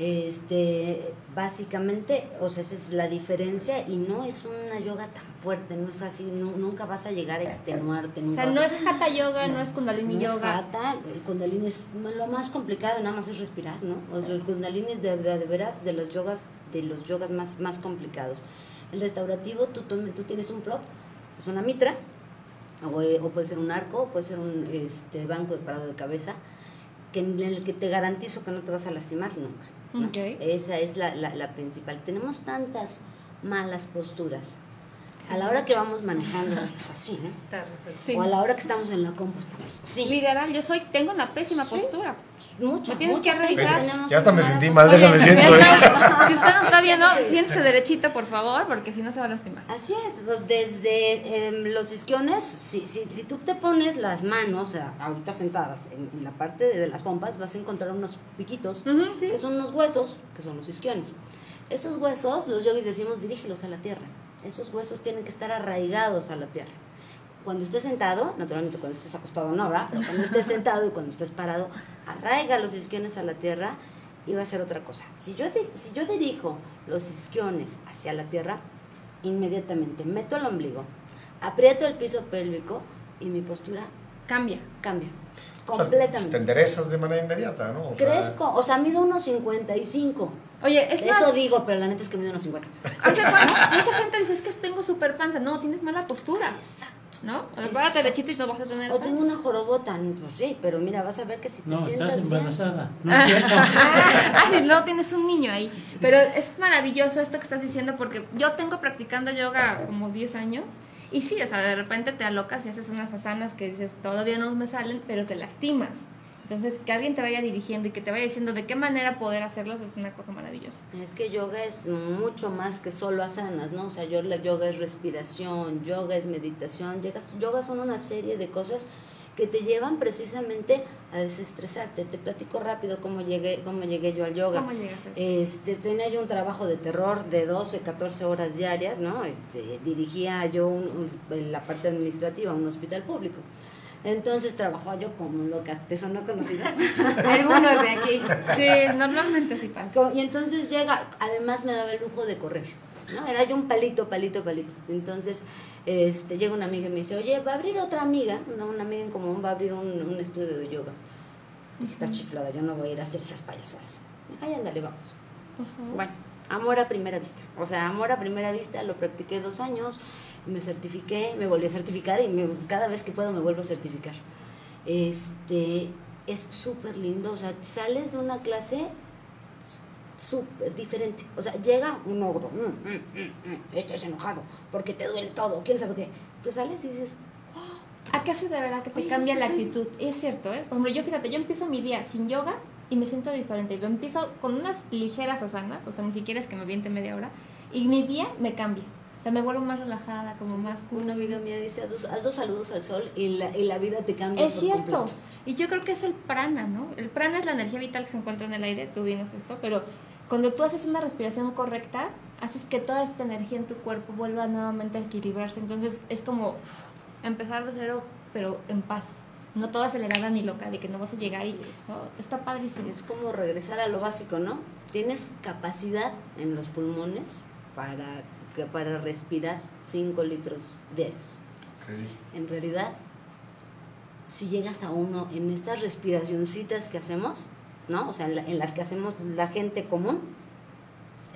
Speaker 6: Este, básicamente, o sea, esa es la diferencia y no es una yoga tan fuerte, no es así, nu- nunca vas a llegar a extenuarte.
Speaker 1: O sea, no
Speaker 6: a-
Speaker 1: es hatha yoga, no, es kundalini
Speaker 6: no es
Speaker 1: yoga.
Speaker 6: hatha, el kundalini es lo más complicado, nada más es respirar, ¿no? O sea, el kundalini es de, de, de veras de los yogas, de los yogas más, más complicados. El restaurativo, tú, tú tienes un prop, es una mitra, o, eh, o puede ser un arco, o puede ser un este, banco de parado de cabeza, que en el que te garantizo que no te vas a lastimar nunca. ¿no? Esa es la, la, la principal. Tenemos tantas malas posturas. A la hora que vamos manejando, pues así, ¿no?
Speaker 1: Sí.
Speaker 6: O a la hora que estamos en la compu, estamos así.
Speaker 1: Literal, yo soy, tengo una pésima
Speaker 6: Sí.
Speaker 1: postura.
Speaker 6: Mucha,
Speaker 1: Me tienes
Speaker 6: mucha
Speaker 1: que revisar.
Speaker 4: Ya hasta me sentí mal, déjame siento. ¿eh?
Speaker 1: Si usted nos está viendo, siéntese derechito, por favor, porque si no se va a lastimar.
Speaker 6: Así es, desde em, los isquiones, si, si, si tú te pones las manos, a- ahorita sentadas en, en la parte de, de las pompas, vas a encontrar unos piquitos,
Speaker 1: Ujú, sí.
Speaker 6: que son unos huesos, que son los isquiones. Esos huesos, los yogis decimos, dirígelos a la tierra. Esos huesos tienen que estar arraigados a la tierra. Cuando estés sentado, naturalmente cuando estés acostado no, ¿verdad? Pero cuando estés sentado y cuando estés parado, arraiga los isquiones a la tierra y va a ser otra cosa. Si yo, si yo dirijo los isquiones hacia la tierra, inmediatamente meto el ombligo, aprieto el piso pélvico y mi postura
Speaker 1: Cambia.
Speaker 6: cambia.
Speaker 4: O sea, Te
Speaker 6: Completamente.
Speaker 4: enderezas de manera inmediata, ¿no? O sea,
Speaker 6: Crezco, o sea, mido unos 55.
Speaker 1: Oye, es
Speaker 6: Eso
Speaker 1: más,
Speaker 6: digo, pero la neta es que mido unos 50.
Speaker 1: ¿hace cuánto? mucha gente dice, es que tengo super panza. No, tienes mala postura,
Speaker 6: Exacto.
Speaker 1: ¿no? Párate derechito y no vas a tener
Speaker 6: O tengo una jorobota, pues sí, pero mira, vas a ver que si te
Speaker 5: No,
Speaker 6: sientas
Speaker 5: estás
Speaker 6: bien.
Speaker 5: embarazada. No es cierto.
Speaker 1: Ah, sí, no, tienes un niño ahí. Pero es maravilloso esto que estás diciendo porque yo tengo practicando yoga como 10 años Y sí, o sea, de repente te alocas y haces unas asanas que dices, todavía no me salen, pero te lastimas. Entonces, que alguien te vaya dirigiendo y que te vaya diciendo de qué manera poder hacerlos es una cosa maravillosa.
Speaker 6: Es que yoga es mucho más que solo asanas, ¿no? O sea, yo, la yoga es respiración, yoga es meditación, yoga, yoga son una serie de cosas que te llevan precisamente a desestresarte. Te platico rápido cómo llegué, cómo llegué yo al yoga.
Speaker 1: ¿Cómo llegas a?
Speaker 6: Este, tenía yo un trabajo de terror de 12, 14 horas diarias, ¿no? Este, dirigía yo un- un- en la parte administrativa un hospital público. Entonces trabajaba yo como loca, ¿te sonó conocida?
Speaker 3: Algunos de aquí.
Speaker 1: Sí, normalmente sí pasa.
Speaker 6: Y entonces llega, además me daba el lujo de correr, ¿no? Era yo un palito, palito, palito. Entonces, este, llega una amiga y me dice, oye, va a abrir otra amiga, una, una amiga en común, va a abrir un, un estudio de yoga. Dije, está chiflada, yo no voy a ir a hacer esas payasadas. Dije, ay, ándale, vamos. Bueno, amor a primera vista. O sea, amor a primera vista, lo practiqué dos años, me certifiqué, me volví a certificar y me- cada vez que puedo me vuelvo a certificar. Este, es súper lindo, o sea, sales de una clase súper diferente. O sea, llega un ogro, mm, mm, mm, mm, estás enojado porque te duele todo, quién sabe qué. Pero sales y dices,
Speaker 1: ¿A qué se deberá que te
Speaker 6: Oye,
Speaker 1: cambia la actitud? Es cierto, ¿eh? Por ejemplo, yo fíjate, yo empiezo mi día sin yoga y me siento diferente. Yo empiezo con unas ligeras asanas, o sea, ni siquiera es que me viente media hora, y mi día me cambia. O sea, me vuelvo más relajada, como más cool.
Speaker 6: una amiga mía dice, haz dos, haz dos saludos al sol y la, y la vida te cambia.
Speaker 1: Es
Speaker 6: por
Speaker 1: cierto.
Speaker 6: completo.
Speaker 1: Y yo creo que es el prana, ¿no? El prana es la energía vital que se encuentra en el aire, tú dinos esto, pero cuando tú haces una respiración correcta, haces que toda esta energía en tu cuerpo vuelva nuevamente a equilibrarse. Entonces es como empezar de cero, pero en paz. No toda acelerada ni loca, de que no vas a llegar y
Speaker 6: Así es.
Speaker 1: ¿no? está padrísimo.
Speaker 6: Es como regresar a lo básico, ¿no? Tienes capacidad en los pulmones para, que- para respirar 5 litros diarios. En realidad, si llegas a uno en estas respiracioncitas que hacemos, ¿no? O sea, en, la- en las que hacemos la gente común,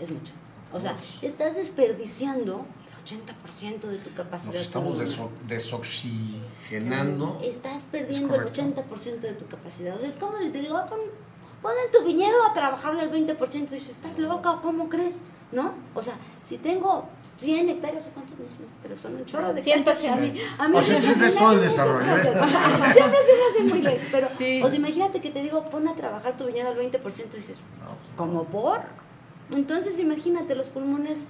Speaker 6: es mucho. O sea, estás desperdiciando el 80% de tu capacidad.
Speaker 4: Nos estamos deso- desoxigenando.
Speaker 6: Estás
Speaker 4: Es
Speaker 6: perdiendo el
Speaker 4: correcto.
Speaker 6: 80% de tu capacidad. O sea, es como si te digo, ah, pon, pon en tu viñedo a trabajarle el 20%. Y dices, ¿estás loca? ¿Cómo crees? ¿No? O sea, si tengo 100 hectáreas o cuántas no sé, pero son un chorro de
Speaker 1: Ciento
Speaker 6: hectáreas, a mí, a mí
Speaker 4: O sea, es todo el desarrollo, ¿eh?
Speaker 6: Siempre se me hace muy lejos, pero
Speaker 1: Sí.
Speaker 6: o sea, imagínate que te digo, pon a trabajar tu viñedo al 20% y dices,
Speaker 4: No, pues,
Speaker 6: ¿como por? Entonces imagínate, los pulmones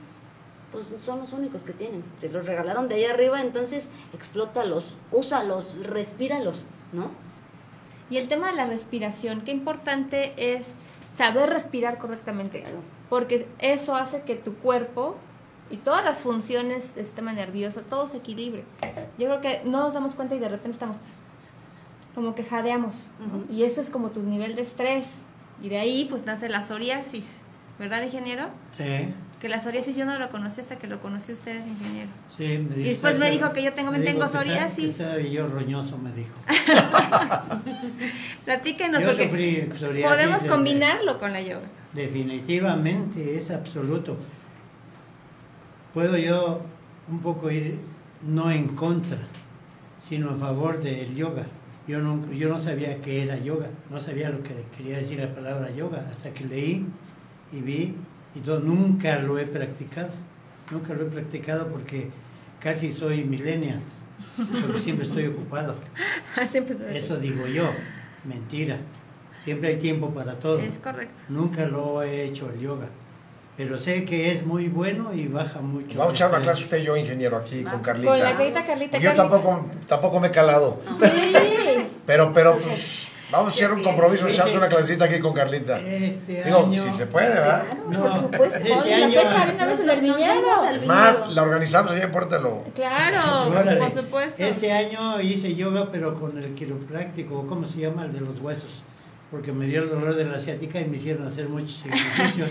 Speaker 6: pues son los únicos que tienen. Te los regalaron de ahí arriba, entonces explótalos, úsalos, respíralos, ¿no?
Speaker 1: Y el tema de la respiración, qué importante es saber respirar correctamente, porque eso hace que tu cuerpo y todas las funciones del sistema nervioso, todo se equilibre. Yo creo que no nos damos cuenta y de repente estamos como que jadeamos, y eso es como tu nivel de estrés, y de ahí pues nace la psoriasis, ¿verdad, ingeniero?
Speaker 5: Sí,
Speaker 1: Que la psoriasis yo no lo conocí hasta que lo conoció usted, ingeniero.
Speaker 5: sí, me dijo.
Speaker 1: Y después me dijo que yo tengo-
Speaker 5: me
Speaker 1: tengo
Speaker 5: que
Speaker 1: psoriasis.
Speaker 5: que Estaba yo roñoso, me dijo.
Speaker 1: Platíquenos,
Speaker 5: Yo
Speaker 1: porque
Speaker 5: sufrí psoriasis
Speaker 1: podemos
Speaker 5: desde-
Speaker 1: combinarlo con la yoga.
Speaker 5: Definitivamente es absoluto. Puedo yo un poco ir no en contra, sino a favor del yoga. Yo no, yo no sabía qué era yoga, no sabía lo que quería decir la palabra yoga, hasta que leí y vi, y todo, nunca lo he practicado. Nunca lo he practicado porque casi soy millennial, porque siempre estoy ocupado.
Speaker 1: Te-
Speaker 5: Eso digo yo, mentira. Siempre hay tiempo para todo.
Speaker 1: Es correcto.
Speaker 5: Nunca lo he hecho el yoga, pero sé que es muy bueno y baja mucho.
Speaker 4: Vamos a echar una clase usted y yo, ingeniero, aquí con
Speaker 1: Con la
Speaker 4: Carlita.
Speaker 1: querida Carlita.
Speaker 4: Yo
Speaker 1: Carlita.
Speaker 4: tampoco, tampoco me he calado.
Speaker 1: Sí.
Speaker 4: Pero, pero, pues, vamos a hacer un compromiso, echamos una clasita aquí con Carlita.
Speaker 5: Este
Speaker 4: Digo,
Speaker 5: año.
Speaker 4: si se puede, ¿verdad?
Speaker 6: Claro,
Speaker 5: No,
Speaker 6: por supuesto.
Speaker 5: este
Speaker 1: la
Speaker 5: año-
Speaker 1: fecha de una vez en el
Speaker 4: Es más, la organizamos allá en.
Speaker 1: Claro,
Speaker 5: Órale.
Speaker 1: por supuesto.
Speaker 5: Este año hice yoga, pero con el quiropráctico, ¿cómo se llama? El de los huesos. Porque me dio el dolor de la ciática y me hicieron hacer muchos ejercicios.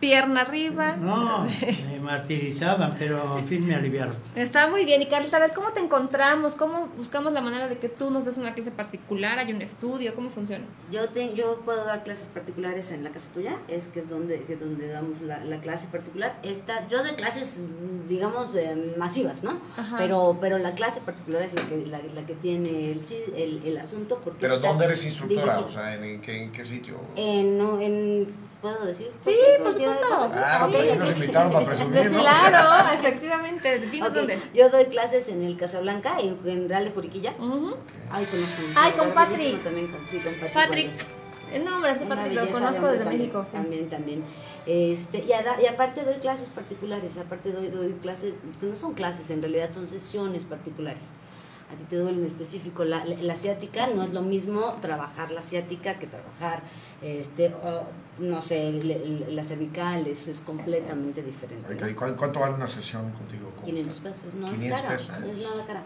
Speaker 1: Pierna arriba.
Speaker 5: No, me martirizaban, pero en fin me aliviaron.
Speaker 1: Está muy bien. Y Carlita, a ver, ¿cómo te encontramos? ¿Cómo buscamos la manera de que tú nos des una clase particular? ¿Hay un estudio? ¿Cómo funciona?
Speaker 6: Yo, te- yo puedo dar clases particulares en la casa tuya, es que es donde, que es donde damos la, la clase particular. Esta, yo doy clases, digamos, eh, masivas, ¿no?
Speaker 1: Ajá.
Speaker 6: Pero, pero la clase particular es la que, la, la que tiene el, el, el asunto. Porque
Speaker 4: Pero
Speaker 6: está
Speaker 4: ¿dónde eres instructora?
Speaker 6: dirigido
Speaker 4: O sea, ¿en, en qué, en qué sitio?
Speaker 6: En, no, en, ¿puedo decir?
Speaker 1: Sí, por
Speaker 6: cosas.
Speaker 4: Claro,
Speaker 6: Ok,
Speaker 4: pues sí nos invitaron para presumir, ¿no?
Speaker 1: Claro, efectivamente. Dinos dónde.
Speaker 6: Yo doy clases en el Casablanca, en General de Juriquilla.
Speaker 1: Ujú.
Speaker 6: Ay, conozco.
Speaker 1: Ay, con Patrick.
Speaker 6: También, con- sí, con Patrick.
Speaker 1: Patrick. No, hombre, ese
Speaker 6: Una
Speaker 1: Patrick lo conozco desde
Speaker 6: también,
Speaker 1: México. sí.
Speaker 6: También, también. Este, y, y aparte doy clases particulares, aparte doy, doy clases, que no son clases, en realidad son sesiones particulares. A ti te duele en específico la, la, la asiática, no es lo mismo trabajar la asiática que trabajar, este, no sé, le- las cervicales, es completamente diferente.
Speaker 4: ¿y cuán- ¿Cuánto vale una sesión contigo? ¿Cómo
Speaker 6: 500
Speaker 4: está?
Speaker 6: pesos, no
Speaker 4: 500
Speaker 6: es cara,
Speaker 4: pesos,
Speaker 6: no es
Speaker 4: ah,
Speaker 6: nada cara.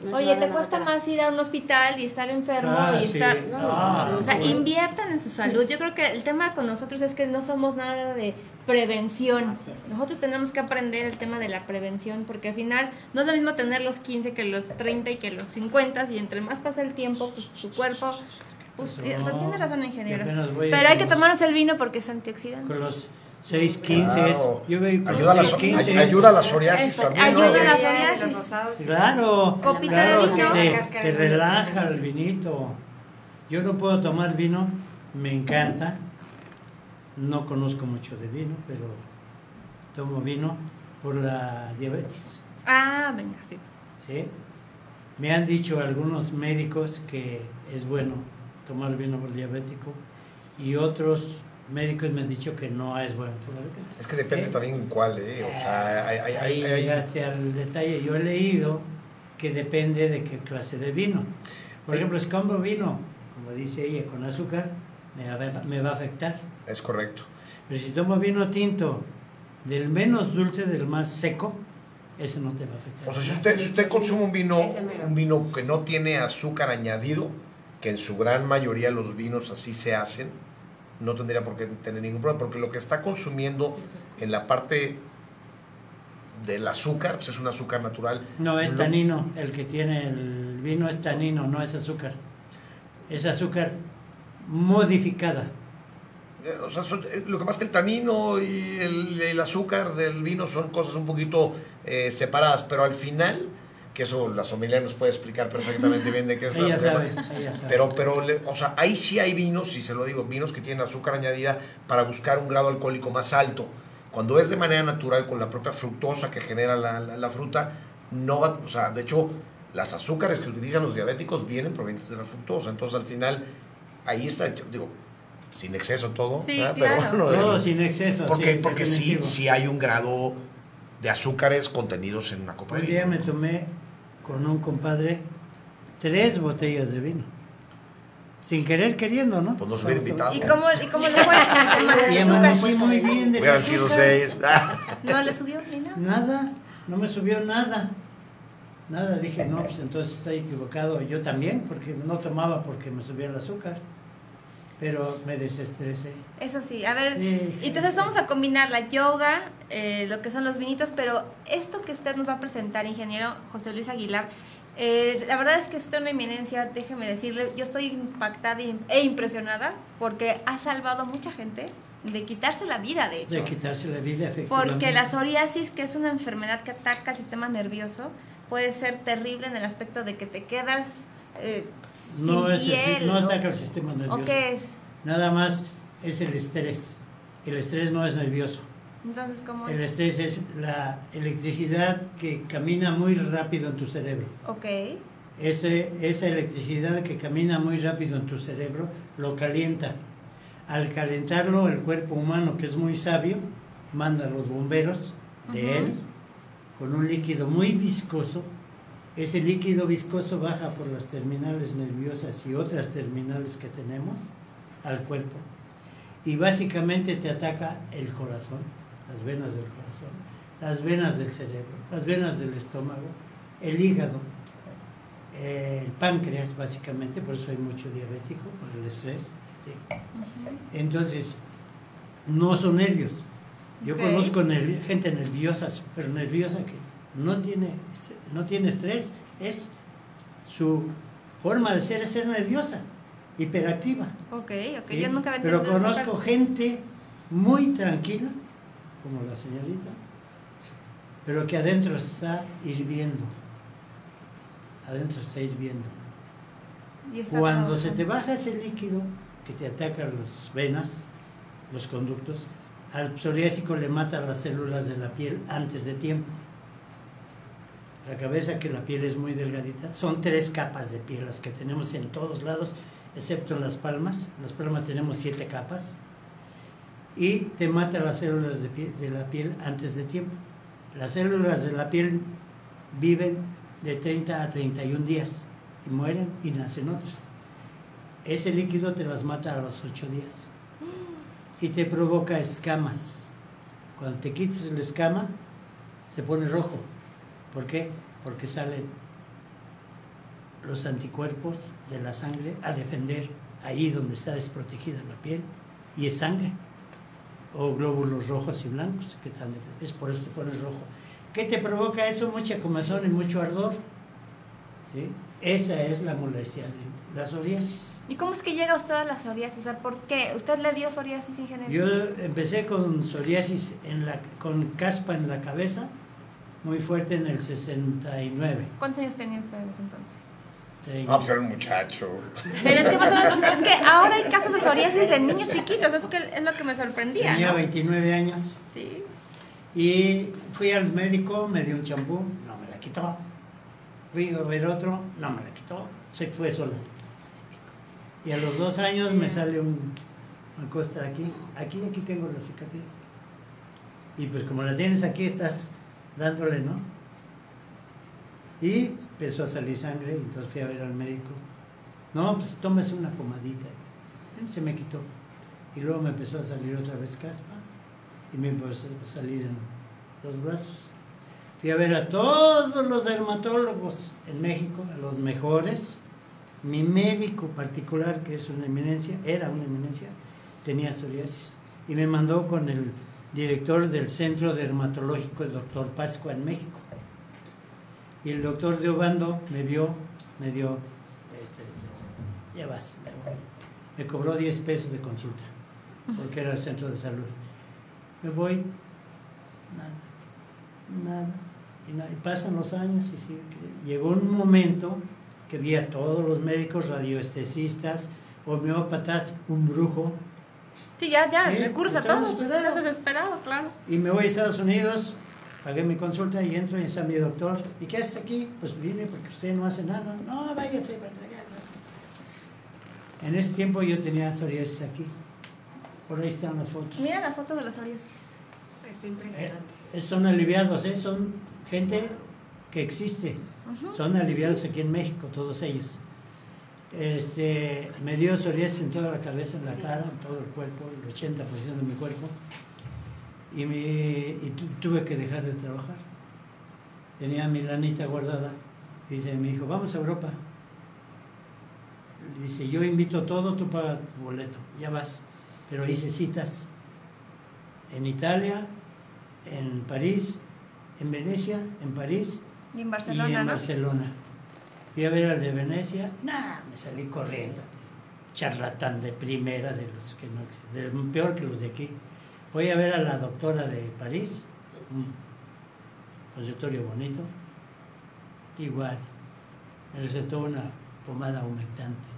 Speaker 6: No es
Speaker 1: Oye, ¿te cuesta más ir a un hospital y estar enfermo
Speaker 5: Ah,
Speaker 1: y
Speaker 5: sí.
Speaker 1: estar...
Speaker 6: No,
Speaker 5: Ah,
Speaker 1: O sea, inviertan en su salud. Yo creo que el tema con nosotros es que no somos nada de prevención. Nosotros tenemos que aprender el tema de la prevención porque al final no es lo mismo tener los 15 que los 30 y que los 50 y entre más pasa el tiempo, pues tu cuerpo... Pues,
Speaker 5: Eso
Speaker 1: eh,
Speaker 5: no.
Speaker 1: tiene razón, ingeniero. Pero hay que tomarnos el vino porque es antioxidante.
Speaker 5: Con los 615
Speaker 4: Claro.
Speaker 5: yo veo con
Speaker 4: Ayuda a la,
Speaker 5: los
Speaker 4: so-
Speaker 5: 615
Speaker 4: ay- ayuda a la psoriasis
Speaker 1: Eso,
Speaker 4: también, ¿no?
Speaker 1: ayuda a la psoriasis.
Speaker 3: los rosados, sí.
Speaker 5: Claro,
Speaker 1: Copita
Speaker 5: claro,
Speaker 1: de vino.
Speaker 5: te, te relaja el vinito. Yo no puedo tomar vino, me encanta. No conozco mucho de vino, pero tomo vino por la diabetes.
Speaker 1: Ah, venga, sí.
Speaker 5: ¿sí? Me han dicho algunos médicos que es bueno tomar vino por diabético y otros médicos me han dicho que no es bueno tomar vino.
Speaker 4: Es que depende
Speaker 5: ¿Eh?
Speaker 4: también cuál, ¿eh? O sea, hay, hay, hay-
Speaker 5: Ahí
Speaker 4: hay-
Speaker 5: llegaste al detalle. Yo he leído que depende de qué clase de vino. Por ejemplo, si compro vino, como dice ella, con azúcar, me va, me va a afectar.
Speaker 4: es correcto.
Speaker 5: Pero si tomo vino tinto, del menos dulce, del más seco, ese no te va a afectar.
Speaker 4: O sea, si usted, si usted consume un vino, un vino que no tiene azúcar añadido, que en su gran mayoría los vinos así se hacen, no tendría por qué tener ningún problema, porque lo que está consumiendo en la parte del azúcar, pues es un azúcar natural.
Speaker 5: No, es tanino. El que tiene el vino es tanino, no es azúcar. Es azúcar modificada.
Speaker 4: Eh, O sea, son- eh, lo que pasa es que el tanino y el, el azúcar del vino son cosas un poquito eh, separadas, pero al final, que eso la sommelier nos puede explicar perfectamente bien de qué es la-
Speaker 5: Ella sabe, ella sabe.
Speaker 4: Pero, pero, o sea, ahí sí hay vinos, y se lo digo, vinos que tienen azúcar añadida para buscar un grado alcohólico más alto. Cuando es de manera natural con la propia fructosa que genera la, la- la fruta, no va, o sea, de hecho, las azúcares que utilizan los diabéticos vienen provenientes de la fructosa. Entonces, al final, ahí está, digo, sin exceso todo.
Speaker 1: Sí, claro.
Speaker 5: Todo
Speaker 4: el-
Speaker 5: sin exceso.
Speaker 4: porque,
Speaker 5: sí,
Speaker 4: porque sí, sí hay un grado de azúcares contenidos en una copa de
Speaker 5: Un día me tomé con un compadre tres botellas de vino. Sin querer queriendo, ¿no?
Speaker 4: Pues nos hubiera invitado.
Speaker 1: ¿Y cómo, ¿Y cómo le fue
Speaker 5: Y amanecí muy bien de
Speaker 4: Hubieran sido seis.
Speaker 1: No le subió ni nada.
Speaker 5: Nada, no me subió nada. Nada, dije, no, pues entonces estoy equivocado. Yo también, porque no tomaba porque me subía el azúcar. Pero me desestresé.
Speaker 1: Eso sí, a ver,
Speaker 5: Sí.
Speaker 1: entonces vamos a combinar la yoga, eh, lo que son los vinitos, pero esto que usted nos va a presentar, ingeniero José Luis Aguilar, eh, la verdad es que usted es una eminencia, déjeme decirle, yo estoy impactada e impresionada porque ha salvado a mucha gente de quitarse la vida, de hecho.
Speaker 5: De quitarse la vida, efectivamente.
Speaker 1: Porque la psoriasis, que es una enfermedad que ataca el sistema nervioso, puede ser terrible en el aspecto de que te quedas eh, sin
Speaker 5: no, es el- no ataca el sistema nervioso.
Speaker 1: ¿O qué es?
Speaker 5: Nada más es el estrés. El estrés no es nervioso.
Speaker 1: Entonces, ¿cómo
Speaker 5: El
Speaker 1: es?
Speaker 5: estrés es la electricidad que camina muy rápido en tu cerebro.
Speaker 1: Ok.
Speaker 5: Ese, esa electricidad que camina muy rápido en tu cerebro lo calienta. Al calentarlo, el cuerpo humano, que es muy sabio, manda a los bomberos de él con un líquido muy viscoso. Ese líquido viscoso baja por las terminales nerviosas y otras terminales que tenemos al cuerpo. Y básicamente te ataca el corazón, las venas del corazón, las venas del cerebro, las venas del estómago, el hígado, eh, el páncreas básicamente, por eso hay mucho diabético, por el estrés. ¿sí? Entonces, no son nervios. Yo conozco gente nerviosa, súper nerviosa, que no tiene, no tiene estrés, es su forma de ser es ser nerviosa, hiperactiva.
Speaker 1: Ok, ok.
Speaker 5: ¿sí?
Speaker 1: Yo nunca había
Speaker 5: Pero
Speaker 1: esa
Speaker 5: conozco gente muy tranquila, como la señorita, pero que adentro está hirviendo. Adentro está hirviendo.
Speaker 1: Y está
Speaker 5: Cuando se te baja ese líquido que te ataca las venas, los conductos, al psoriásico le mata las células de la piel antes de tiempo. La cabeza, que la piel es muy delgadita, son tres capas de piel las que tenemos en todos lados, excepto en las palmas. Las palmas tenemos siete capas. Y te mata las células de la piel antes de tiempo. Las células de la piel viven de 30 a 31 días y mueren y nacen otras. Ese líquido te las mata a los 8 días y te provoca escamas. Cuando te quites la escama, se pone rojo. ¿Por qué? Porque salen los anticuerpos de la sangre a defender ahí donde está desprotegida la piel y es sangre o glóbulos rojos y blancos que están es por eso te pones rojo. ¿Qué te provoca eso? Mucha comezón y mucho ardor. ¿sí? Esa es la molestia de la psoriasis.
Speaker 1: ¿Y cómo es que llega usted a la psoriasis? O sea, ¿por qué? ¿Usted le dio psoriasis, ingeniero?
Speaker 5: Yo empecé con psoriasis en la, con caspa en la cabeza, muy fuerte en el 69.
Speaker 1: ¿Cuántos años tenía usted en ese entonces?
Speaker 4: Ah, pues era un muchacho.
Speaker 1: Pero es que, más o menos- es que ahora hay casos de psoriasis de niños chiquitos, es, que es lo que me sorprendía,
Speaker 5: Tenía
Speaker 1: ¿no?
Speaker 5: 29 años
Speaker 1: Sí.
Speaker 5: y fui al médico, me dio un champú, no me la quitó. Fui a ver otro, no me la quitó, se fue sola. Y a los dos años me sale un, una costra aquí, aquí, aquí tengo la cicatriz. Y pues como la tienes aquí, estás dándole, ¿no? Y empezó a salir sangre, entonces fui a ver al médico. No, pues tómese una pomadita. Se me quitó. Y luego me empezó a salir otra vez caspa y me empezó a salir en los brazos. Fui a ver a todos los dermatólogos en México, a los mejores. Mi médico particular, que es una eminencia, era una eminencia, tenía psoriasis. Y me mandó con el director del Centro Dermatológico, el doctor Pascua, en México. Y el doctor de Obando me vio, me dio, este, este, ya vas, me voy. Me cobró 10 pesos de consulta, porque era el centro de salud. Me voy, nada, nada. Y, pasan los años y sigue. Llegó un momento que vi a todos los médicos, radioestesistas, homeópatas, un brujo,
Speaker 1: Sí, ya, ya,
Speaker 5: Sí,
Speaker 1: a
Speaker 5: estás
Speaker 1: todo, pues estás desesperado, claro.
Speaker 5: Y me voy a Estados Unidos, pagué mi consulta y entro y está mi doctor. ¿Y qué haces aquí? Pues vine porque usted no hace nada. No, váyase para allá. En ese tiempo yo tenía psoriasis aquí. Por ahí están las fotos.
Speaker 1: Mira las fotos de la psoriasis.
Speaker 3: Está impresionante.
Speaker 5: Eh, son aliviados, ¿eh? son gente que existe. son aliviados aquí en México, todos ellos. Este, me dio psoriasis en toda la cabeza, en la cara, en todo el cuerpo, el 80% de mi cuerpo. Y, me, y tu- tuve que dejar de trabajar. Tenía mi lanita guardada. Dice mi hijo, vamos a Europa. Dice, yo invito todo, tú pagas tu boleto, ya vas. Pero hice citas en Italia, en París, en Venecia, en París
Speaker 1: Y en
Speaker 5: y
Speaker 1: Barcelona,
Speaker 5: en
Speaker 1: ¿no?
Speaker 5: Barcelona. Fui a ver al de Venecia, nah, me salí corriendo. Charlatán de primera, de los que no existen, de- peor que los de aquí. Voy a ver a la doctora de París, un consultorio bonito, igual. Me recetó una pomada humectante.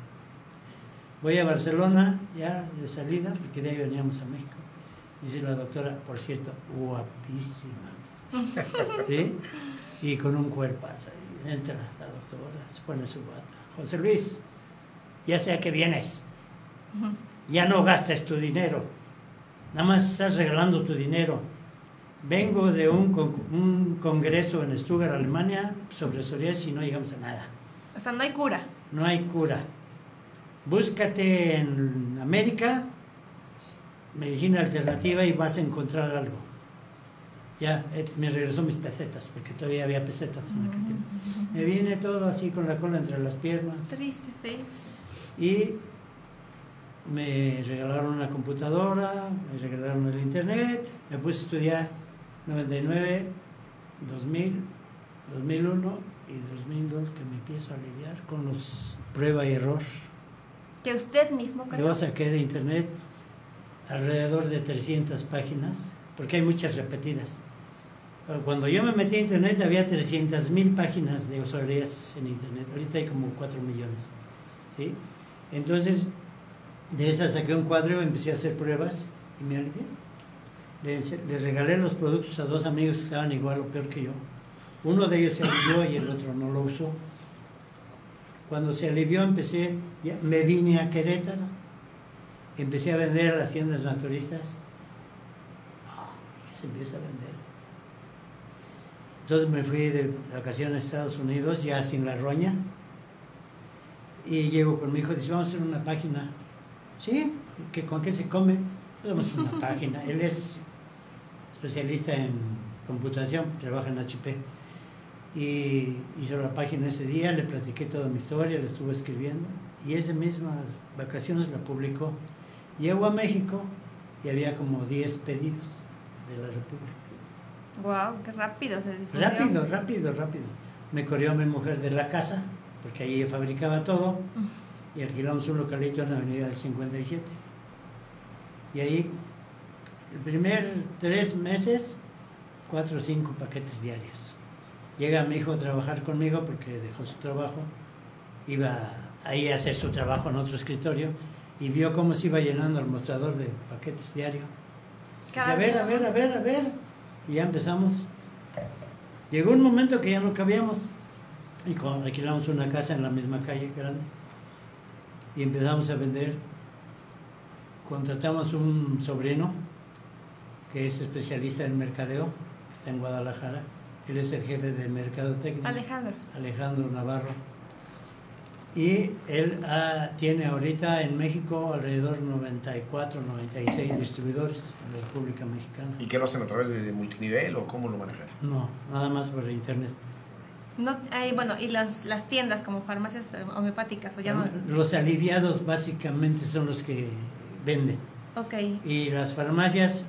Speaker 5: Voy a Barcelona, ya de salida, porque de ahí veníamos a México. Dice la doctora, por cierto, guapísima. ¿Sí? Y con un cuerpazo. Entra la doctora, se pone su bata. José Luis, ya sé a qué vienes. Ya no gastes tu dinero. Nada más estás regalando tu dinero. Vengo de un, con- un congreso en Stuttgart, Alemania, sobre psoriasis y no llegamos a nada.
Speaker 1: O sea, no hay cura.
Speaker 5: No hay cura. Búscate en América medicina alternativa y vas a encontrar algo. Ya, eh, me regresó mis pesetas, porque todavía había pesetas en aquel tiempo. Me viene todo así con la cola entre las piernas
Speaker 1: Triste, sí.
Speaker 5: y me regalaron una computadora, me regalaron el internet, me puse a estudiar 99, 2000, 2001 y 2002 que me empiezo a aliviar con los prueba y error.
Speaker 1: Que usted mismo creó.
Speaker 5: Yo saqué de internet alrededor de 300 páginas, porque hay muchas repetidas. Cuando yo me metí a internet había 300 mil páginas de usuarias en internet, ahorita hay como 4 millones. ¿sí? Entonces, de esas saqué un cuadro, empecé a hacer pruebas y me alivié. le, regalé los productos a dos amigos que estaban igual o peor que yo. Uno de ellos se alivió y el otro no lo usó. Cuando se alivió empecé, me vine a Querétaro, empecé a vender a las tiendas naturistas. Ah, y se empieza a vender. Entonces me fui de vacaciones a Estados Unidos, ya sin la roña. Y llego con mi hijo, dice, vamos a hacer una página. Sí, ¿que ¿con qué se come? Vamos a hacer una página. Él es especialista en computación, trabaja en HP. Y hizo la página ese día, le platiqué toda mi historia, le estuve escribiendo. Y esas mismas vacaciones la publicó. Llego a México y había como 10 pedidos de la República.
Speaker 1: Wow, qué rápido se difundió.
Speaker 5: Rápido, rápido, rápido. Me corrió mi mujer de la casa, porque ahí fabricaba todo, y alquilamos un localito en la avenida del 57. Y ahí, el primer tres meses, cuatro o cinco paquetes diarios. Llega mi hijo a trabajar conmigo porque dejó su trabajo, iba ahí a hacer su trabajo en otro escritorio, y vio cómo se iba llenando el mostrador de paquetes diarios. A ver, a ver, a ver, a ver. Y ya empezamos. Llegó un momento que ya no cabíamos. Y alquilamos una casa en la misma calle grande. Y empezamos a vender. Contratamos un sobrino que es especialista en mercadeo, que está en Guadalajara. Él es el jefe de mercadotecnia.
Speaker 1: Alejandro.
Speaker 5: Alejandro Navarro. Y él ah, tiene ahorita en México alrededor de 94, 96 distribuidores en la República Mexicana.
Speaker 4: ¿Y qué lo hacen a través de multinivel o cómo lo manejan?
Speaker 5: No, nada más por internet.
Speaker 1: No, hay, bueno, y las, las tiendas como farmacias eh, homeopáticas o ya no.
Speaker 5: Los aliviados básicamente son los que venden.
Speaker 1: Ok.
Speaker 5: Y las farmacias,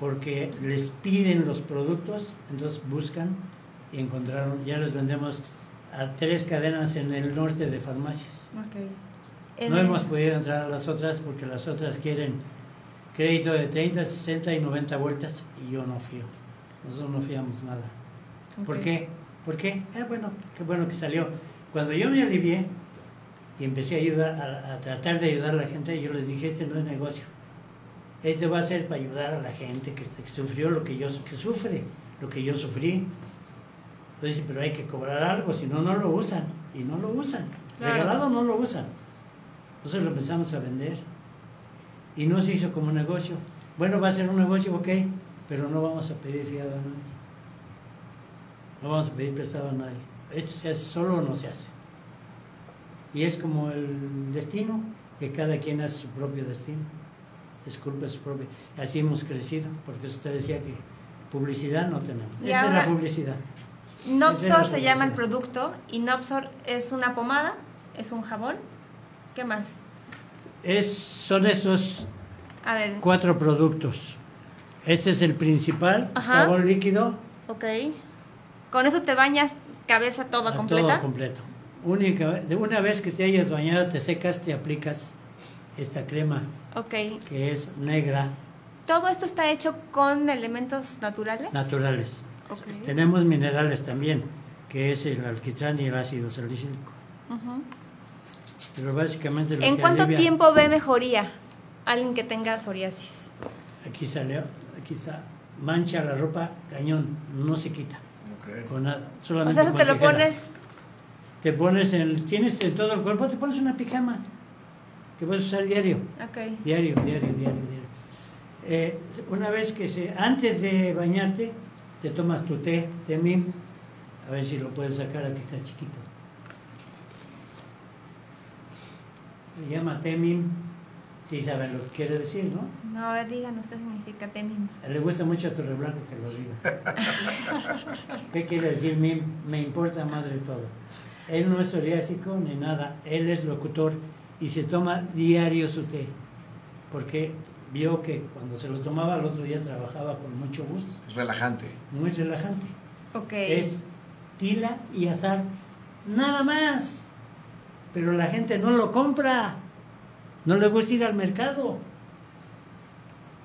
Speaker 5: porque les piden los productos, entonces buscan y encontraron, ya les vendemos a tres cadenas en el norte de farmacias.
Speaker 1: Ok. En
Speaker 5: No
Speaker 1: el-
Speaker 5: hemos podido entrar a las otras porque las otras quieren crédito de 30, 60 y 90 vueltas y yo no fío. Nosotros no fiamos nada. ¿Por qué? ¿Por qué? Ah, bueno, qué bueno que salió. Cuando yo me alivié y empecé a ayudar, a, a tratar de ayudar a la gente, yo les dije, este no es negocio. Este va a ser para ayudar a la gente que, que sufrió lo que yo que sufre, lo que yo sufrí. Entonces, pero hay que cobrar algo, si no, no lo usan. Y no lo usan.
Speaker 1: Claro.
Speaker 5: Regalado no lo usan. Entonces lo empezamos a vender. Y no se hizo como negocio. Bueno, va a ser un negocio, ok, pero no vamos a pedir fiado a nadie. No vamos a pedir prestado a nadie. Esto se hace solo o no se hace. Y es como el destino, que cada quien hace su propio destino. Es culpa su propio. Así hemos crecido, porque usted decía que publicidad no tenemos. Esa es la publicidad.
Speaker 1: Nopsor se llama el producto y Nopsor es una pomada, es un jabón. ¿Qué más?
Speaker 5: Es, son esos
Speaker 1: A ver,
Speaker 5: cuatro productos. Este es el principal,
Speaker 1: Ajá.
Speaker 5: jabón líquido,
Speaker 1: ok. Con eso te bañas cabeza toda
Speaker 5: a
Speaker 1: completa.
Speaker 5: todo completo. Única, de una vez que te hayas bañado, te secas, te aplicas esta crema
Speaker 1: Ok.
Speaker 5: que es negra,
Speaker 1: Todo esto está hecho con elementos naturales.
Speaker 5: naturales. Tenemos minerales también, que es el alquitrán y el ácido salicílico. Pero básicamente lo
Speaker 1: ¿En
Speaker 5: que
Speaker 1: cuánto
Speaker 5: alivia-
Speaker 1: tiempo ve mejoría alguien que tenga psoriasis?
Speaker 5: Aquí salió, aquí está, mancha la ropa, cañón, no se quita con nada.
Speaker 1: O
Speaker 5: Solamente
Speaker 1: sea, eso
Speaker 5: con
Speaker 1: te lo
Speaker 5: tijera.
Speaker 1: pones.
Speaker 5: Te pones en, tienes en todo el cuerpo, te pones una pijama que puedes usar diario, diario, diario, diario, diario. Eh, una vez que se, antes de bañarte, te tomas tu té, té mim, a ver si lo puedes sacar, aquí está chiquito. Se llama té mim, si saben lo que quiere decir, ¿no?
Speaker 1: No, a ver, díganos qué significa temim.
Speaker 5: Le gusta mucho a Torre Blanco que lo diga. ¿Qué quiere decir mim? Me importa madre todo. Él no es psoriásico ni nada, él es locutor y se toma diario su té, porque vio que cuando se lo tomaba al otro día trabajaba con mucho gusto,
Speaker 4: Es relajante.
Speaker 5: muy relajante.
Speaker 1: Ok.
Speaker 5: Es tila y azar, nada más. Pero la gente no lo compra, no le gusta ir al mercado.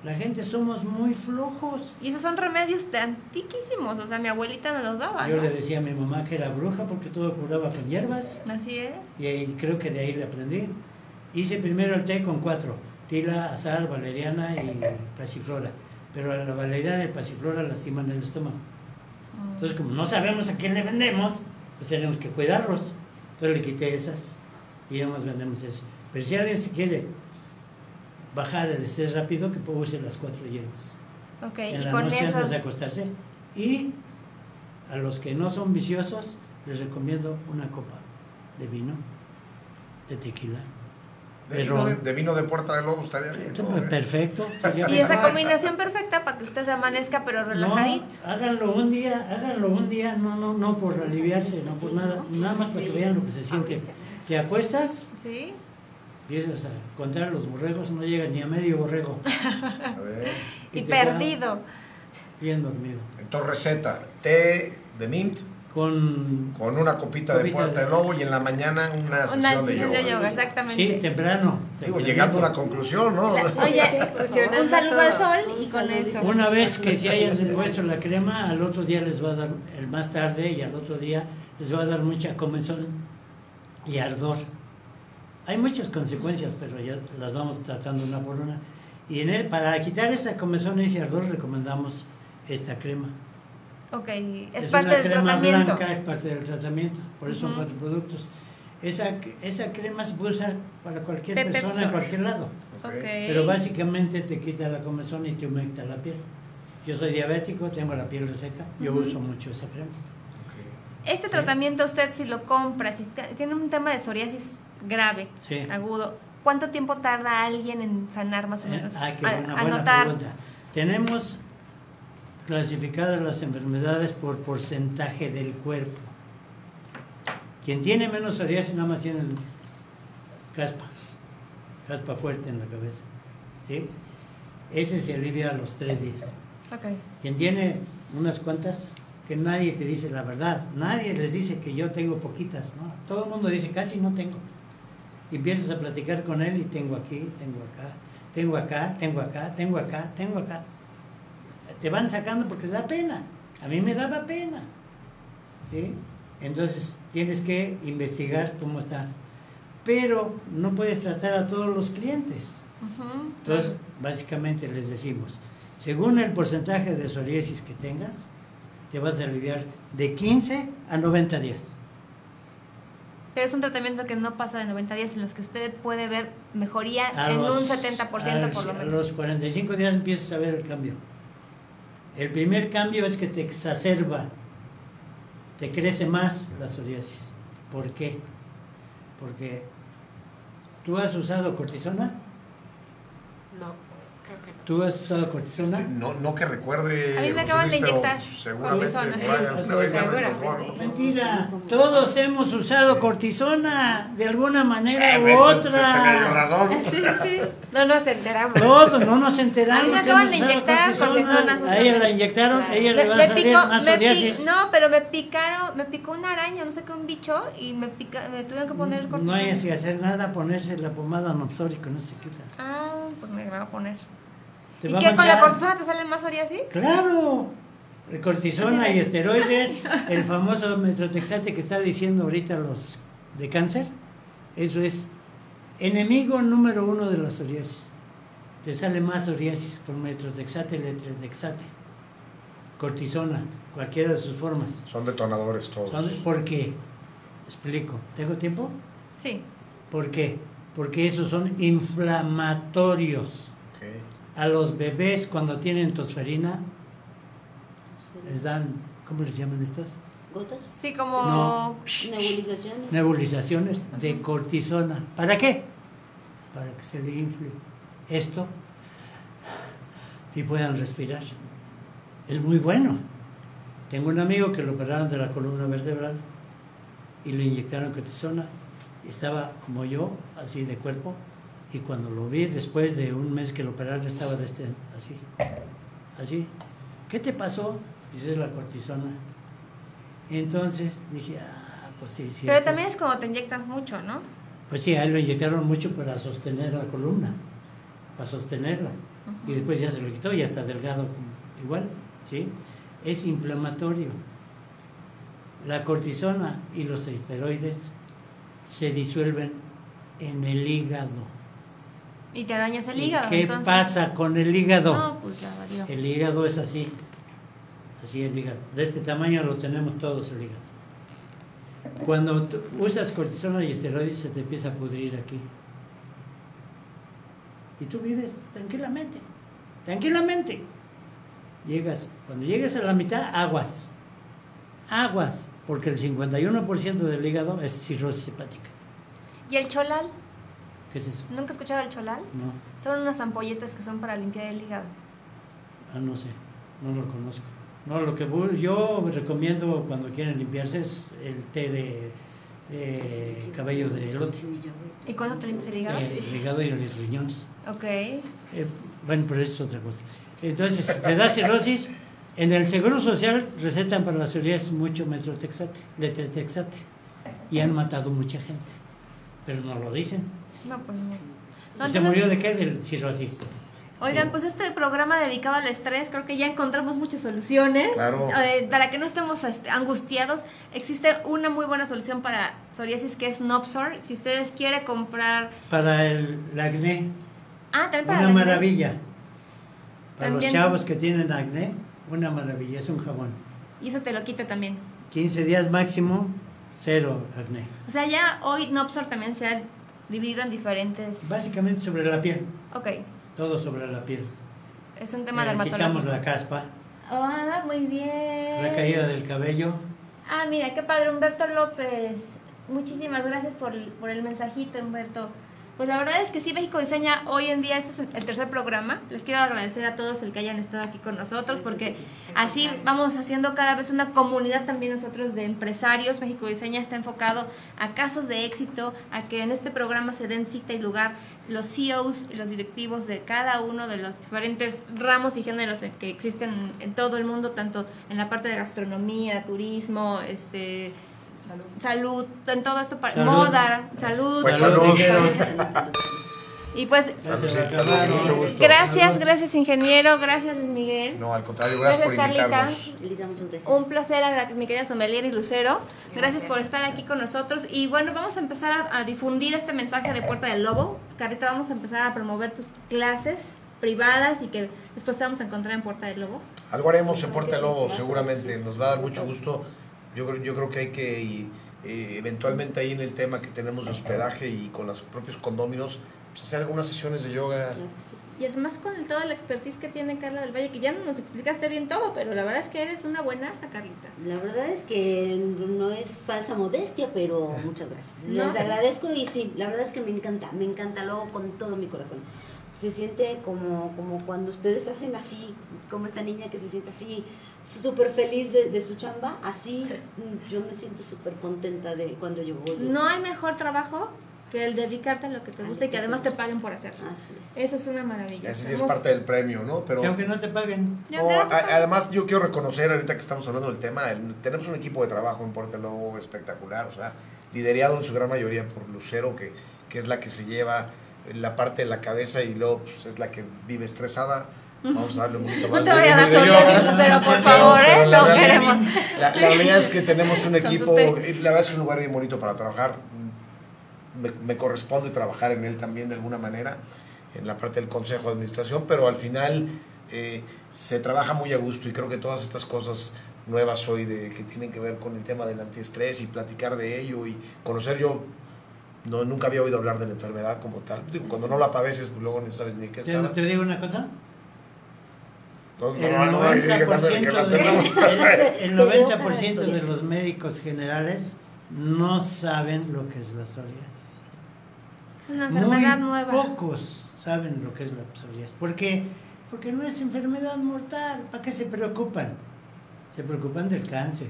Speaker 5: La gente somos muy flojos.
Speaker 1: Y esos son remedios de antiquísimos. O sea, mi abuelita me los daba.
Speaker 5: Yo
Speaker 1: ¿no?
Speaker 5: le decía a mi mamá que era bruja porque todo curaba con hierbas
Speaker 1: Así es.
Speaker 5: y ahí- creo que de ahí le aprendí. Hice primero el té con cuatro, tila, azar, valeriana y pasiflora. pero a la valeriana y pasiflora lastiman el estómago. Entonces, como no sabemos a quién le vendemos, pues tenemos que cuidarlos. Entonces le quité esas y ya más vendemos eso. Pero si alguien se quiere bajar el estrés rápido, que puedo usar las cuatro hierbas.
Speaker 1: Ok,
Speaker 5: en
Speaker 1: y
Speaker 5: la
Speaker 1: con
Speaker 5: noche
Speaker 1: eso.
Speaker 5: antes de acostarse. Y a los que no son viciosos, les recomiendo una copa de vino, de tequila.
Speaker 4: De
Speaker 5: de
Speaker 4: vino de, de vino de Puerta del Lobo estaría bien. ¿no?
Speaker 5: Pues, Perfecto.
Speaker 1: Y esa combinación perfecta para que usted se amanezca, pero
Speaker 5: No,
Speaker 1: relajadito.
Speaker 5: háganlo un día, háganlo un día, no, no, no por aliviarse, no por nada, nada más para que vean lo que se siente. Te acuestas,
Speaker 1: ¿Sí?
Speaker 5: empiezas a contar los borregos, no llegas ni a medio borrego.
Speaker 4: A ver.
Speaker 1: Y, perdido.
Speaker 5: Bien dormido.
Speaker 4: Entonces receta, té de mint
Speaker 5: Con,
Speaker 4: con una copita, de Puerta
Speaker 5: de-
Speaker 4: del Lobo y en la mañana una sesión
Speaker 1: Una
Speaker 4: de
Speaker 1: sesión
Speaker 4: yoga.
Speaker 1: de yoga,
Speaker 5: sí,
Speaker 1: exactamente.
Speaker 5: temprano.
Speaker 4: Digo, llegando a una conclusión, ¿no?
Speaker 1: Oye,
Speaker 3: Fusionando
Speaker 1: un saludo
Speaker 3: todo.
Speaker 1: al sol y con eso.
Speaker 5: Una vez que se hayan puesto la crema, al otro día les va a dar, el más tarde y al otro día les va a dar mucha comezón y ardor. Hay muchas consecuencias, pero ya las vamos tratando una por una. Y en el- para quitar esa comezón y ese ardor recomendamos esta crema.
Speaker 1: Ok, es,
Speaker 5: Es
Speaker 1: parte
Speaker 5: una
Speaker 1: del
Speaker 5: crema
Speaker 1: tratamiento.
Speaker 5: blanca, es parte del tratamiento, por eso son
Speaker 1: Ujú.
Speaker 5: cuatro productos. Esa, esa crema se puede usar para cualquier
Speaker 1: Pepper
Speaker 5: persona en
Speaker 1: Sore.
Speaker 5: cualquier lado.
Speaker 4: Ok.
Speaker 1: Ok.
Speaker 5: Pero básicamente te quita la comezón y te humecta la piel. Yo soy diabético, tengo la piel reseca, yo
Speaker 1: Ujú.
Speaker 5: uso mucho esa crema.
Speaker 4: Ok.
Speaker 1: Este tratamiento usted si lo compra, si tiene un tema de psoriasis grave,
Speaker 5: Sí.
Speaker 1: agudo, ¿cuánto tiempo tarda alguien en sanar más o
Speaker 5: Eh,
Speaker 1: menos?
Speaker 5: Ah, qué
Speaker 1: A-
Speaker 5: buena, buena
Speaker 1: anotar.
Speaker 5: pregunta. Tenemos clasificadas las enfermedades por porcentaje del cuerpo. Quien tiene menos psoriasis nada más tiene caspa, caspa fuerte en la cabeza. ¿sí? Ese se alivia a los tres días.
Speaker 1: Ok.
Speaker 5: Quien tiene unas cuantas, que nadie te dice la verdad, nadie les dice que yo tengo poquitas, ¿no? Todo el mundo dice casi no tengo. Y empiezas a platicar con él y tengo aquí, tengo acá, tengo acá, tengo acá, tengo acá, tengo acá. Te van sacando porque da pena. A mí me daba pena. ¿sí? Entonces tienes que investigar cómo está. Pero no puedes tratar a todos los clientes. Entonces, básicamente les decimos, según el porcentaje de psoriasis que tengas, te vas a aliviar de 15 a 90 días.
Speaker 1: Pero es un tratamiento que no pasa de 90 días en los que usted puede ver mejoría
Speaker 5: A
Speaker 1: en
Speaker 5: los-
Speaker 1: un 70% por lo
Speaker 5: a
Speaker 1: menos.
Speaker 5: los 45 días empiezas a ver el cambio. El primer cambio es que te exacerba, te crece más la psoriasis. ¿Por qué? Porque tú has usado cortisona,
Speaker 2: No.
Speaker 5: Tú has usado cortisona.
Speaker 4: Este, no, no que recuerde.
Speaker 1: A mí me acaban de inyectar
Speaker 4: Seguramente.
Speaker 1: cortisona.
Speaker 4: ¿no?
Speaker 5: Mentira, todos hemos usado cortisona de alguna manera
Speaker 4: Eh,
Speaker 5: u otra.
Speaker 4: tenías razón.
Speaker 1: Sí, sí, sí.
Speaker 3: No nos enteramos.
Speaker 5: Todos, no nos enteramos.
Speaker 1: A mí me acaban de inyectar cortisona,
Speaker 5: A ella la inyectaron,
Speaker 3: Claro.
Speaker 5: ella
Speaker 1: Me,
Speaker 5: le va a salir
Speaker 1: picó,
Speaker 5: más psoriasis.
Speaker 1: no, pero me picaron, me picó una araña, no sé qué, un bicho, y me pica, me tuvieron que poner
Speaker 5: No
Speaker 1: cortisona.
Speaker 5: hay que hacer nada, ponerse la pomada anopsórica, no se quita.
Speaker 1: Ah, pues me va a poner.
Speaker 5: Te
Speaker 1: ¿Y
Speaker 5: va a
Speaker 1: qué, con la cortisona te sale más psoriasis?
Speaker 5: Claro, cortisona y esteroides, el famoso metrotexate que está diciendo ahorita los de cáncer, eso es enemigo número uno de la psoriasis. Te sale más psoriasis con metrotexate, letrotexate, cortisona, cualquiera de sus formas.
Speaker 4: Son detonadores todos.
Speaker 5: Son- ¿Por qué? Explico. ¿Tengo tiempo?
Speaker 1: Sí.
Speaker 5: ¿Por qué? Porque esos son inflamatorios. A los bebés cuando tienen tosferina les dan, ¿cómo les llaman estos?
Speaker 6: ¿Gotas?
Speaker 1: Sí, como...
Speaker 5: No.
Speaker 6: Nebulizaciones.
Speaker 5: Nebulizaciones de cortisona. ¿Para qué? Para que se le infle esto y puedan respirar. Es muy bueno. Tengo un amigo que lo operaron de la columna vertebral y le inyectaron cortisona. Estaba como yo, así de cuerpo, y cuando lo vi después de un mes que lo operaron estaba de este, así, así. ¿Qué te pasó? Dice la cortisona. Entonces dije, ah, pues sí, sí.
Speaker 1: Pero también es cuando te inyectas mucho, ¿no?
Speaker 5: Pues sí, a él lo inyectaron mucho para sostener la columna, para sostenerla. Y después ya se lo quitó y ya está delgado como- igual, ¿sí? Es inflamatorio. La cortisona y los esteroides se disuelven en el hígado.
Speaker 1: Y te dañas el
Speaker 5: ¿Y
Speaker 1: hígado.
Speaker 5: ¿Qué
Speaker 1: entonces...
Speaker 5: pasa con el hígado?
Speaker 1: No, pues ya valió.
Speaker 5: El hígado es así. Así el hígado. De este tamaño lo tenemos todos el hígado. Cuando usas cortisona y esteroides se te empieza a pudrir aquí. Y tú vives tranquilamente. Tranquilamente. Llegas, cuando llegues a la mitad, aguas. Aguas. Porque el 51% del hígado es cirrosis hepática.
Speaker 1: ¿Y el cholal?
Speaker 5: ¿Qué es eso?
Speaker 1: ¿Nunca has escuchado el cholal?
Speaker 5: No.
Speaker 1: Son unas ampolletas que son para limpiar el hígado.
Speaker 5: Ah, no sé, no lo conozco. No, lo que yo recomiendo cuando quieren limpiarse es el té de, de cabello de elote,
Speaker 1: ¿Y eso te limpias el hígado?
Speaker 5: eh, el hígado y los riñones.
Speaker 1: Ok.
Speaker 5: Eh, bueno, pero eso es otra cosa. Entonces, si te da cirrosis, en el Seguro Social recetan para la psoriasis mucho metrotexate, letrotexate, y han matado mucha gente, pero no lo dicen.
Speaker 1: No, pues no. No,
Speaker 5: ¿Se murió de qué? Del cirrosis.
Speaker 1: Oigan, pues este programa dedicado al estrés, creo que ya encontramos muchas soluciones.
Speaker 4: Claro.
Speaker 1: Eh, para que no estemos este, angustiados, existe una muy buena solución para psoriasis que es Nopsor. Si ustedes quieren comprar...
Speaker 5: Para el acné,
Speaker 1: Ah, también para
Speaker 5: una
Speaker 1: el acné.
Speaker 5: maravilla. Para
Speaker 1: También-
Speaker 5: los chavos que tienen acné, una maravilla, es un jabón.
Speaker 1: Y eso te lo quita también.
Speaker 5: 15 días máximo, cero acné.
Speaker 1: O sea, ya hoy Nopsor también se ha dividido en diferentes...
Speaker 5: Básicamente sobre la piel,
Speaker 1: Ok,
Speaker 5: todo sobre la piel.
Speaker 1: es un tema
Speaker 5: Eh, quitamos
Speaker 1: dermatológico.
Speaker 5: la caspa,
Speaker 1: Ah, muy bien.
Speaker 5: la caída del cabello.
Speaker 1: Ah, mira, qué padre, Humberto López. Muchísimas gracias por, el- por el mensajito, Humberto. Pues la verdad es que sí, México Diseña hoy en día, este es el tercer programa. Les quiero agradecer a todos el que hayan estado aquí con nosotros, porque así vamos haciendo cada vez una comunidad también nosotros de empresarios. México Diseña está enfocado a casos de éxito, a que en este programa se den cita y lugar los CEOs y los directivos de cada uno de los diferentes ramos y géneros que existen en todo el mundo, tanto en la parte de gastronomía, turismo, este
Speaker 2: Salud.
Speaker 1: salud, en todo esto, para,
Speaker 5: Salud.
Speaker 1: moda, salud.
Speaker 4: Pues
Speaker 5: Salud.
Speaker 1: Y pues,
Speaker 4: Salud,
Speaker 1: gracias, gracias ingeniero, gracias Luis Miguel.
Speaker 4: No, al contrario, gracias, por
Speaker 1: Gracias, Carlita.
Speaker 4: invitarnos.
Speaker 6: Muchas gracias.
Speaker 1: Un placer a la- mi querida Sommelier y Lucero. Gracias por estar aquí con nosotros. Y bueno, vamos a empezar a, a difundir este mensaje de Puerta del Lobo. Carita, vamos a empezar a promover tus clases privadas y que después te vamos a encontrar en Puerta del Lobo.
Speaker 4: Algo haremos en Puerta del Lobo, seguramente. Nos va a dar mucho gusto. Yo creo, yo creo que hay que, y, eh, eventualmente ahí en el tema que tenemos de hospedaje y con los propios condóminos, pues hacer algunas sesiones de yoga.
Speaker 6: Claro que sí.
Speaker 1: Y además con el, toda la expertise que tiene Carla del Valle, que ya no nos explicaste bien todo, pero la verdad es que eres una buenaza, Carlita.
Speaker 6: La verdad es que no es falsa modestia, pero muchas gracias.
Speaker 1: No.
Speaker 6: Les agradezco y sí, la verdad es que me encanta, me encanta luego con todo mi corazón. Se siente como, como cuando ustedes hacen así, como esta niña que se siente así, súper feliz de, de su chamba, así mm, yo me siento súper contenta de cuando yo voy.
Speaker 1: No hay mejor trabajo que el dedicarte a lo que te gusta y que
Speaker 6: que
Speaker 1: además
Speaker 6: te
Speaker 1: te paguen por hacerlo.
Speaker 6: Así es.
Speaker 1: Eso es una maravilla.
Speaker 4: Ese sí es parte del premio, ¿no? Pero
Speaker 5: Y aunque no te paguen,
Speaker 4: no,
Speaker 1: que-
Speaker 4: a- además yo quiero reconocer ahorita que estamos hablando del tema, el- tenemos un equipo de trabajo en Puerta del Lobo espectacular, o sea, liderado en su gran mayoría por Lucero, que, que es la que se lleva la parte de la cabeza y luego pues, es la que vive estresada. Vamos a darle un poquito
Speaker 1: No
Speaker 4: más
Speaker 1: te
Speaker 4: de-
Speaker 1: vayas a dar psoriasis, Lucero, por favor,
Speaker 4: Pero
Speaker 1: ¿eh?
Speaker 4: la
Speaker 1: No
Speaker 4: realidad-
Speaker 1: queremos.
Speaker 4: La, la realidad es que tenemos un equipo, y la verdad es que es un lugar bien bonito para trabajar. Me, me corresponde trabajar en él también de alguna manera, en la parte del consejo de administración, pero al final eh, se trabaja muy a gusto y creo que todas estas cosas nuevas hoy de, que tienen que ver con el tema del antiestrés y platicar de ello y conocer yo. No, nunca había oído hablar de la enfermedad como tal. Digo, cuando no la padeces, pues luego no sabes ni qué
Speaker 5: te,
Speaker 4: está.
Speaker 5: te digo una cosa,
Speaker 4: No,
Speaker 5: el
Speaker 4: no, no, hay que darle que
Speaker 5: 90%,
Speaker 4: la
Speaker 5: de,
Speaker 4: tenemos.
Speaker 5: el, el 90% de los médicos generales no saben lo que es la psoriasis.
Speaker 1: Es una enfermedad
Speaker 5: Muy
Speaker 1: nueva.
Speaker 5: pocos saben lo que es la psoriasis. ¿Por qué? Porque no es enfermedad mortal. ¿Para qué se preocupan? Se preocupan del cáncer,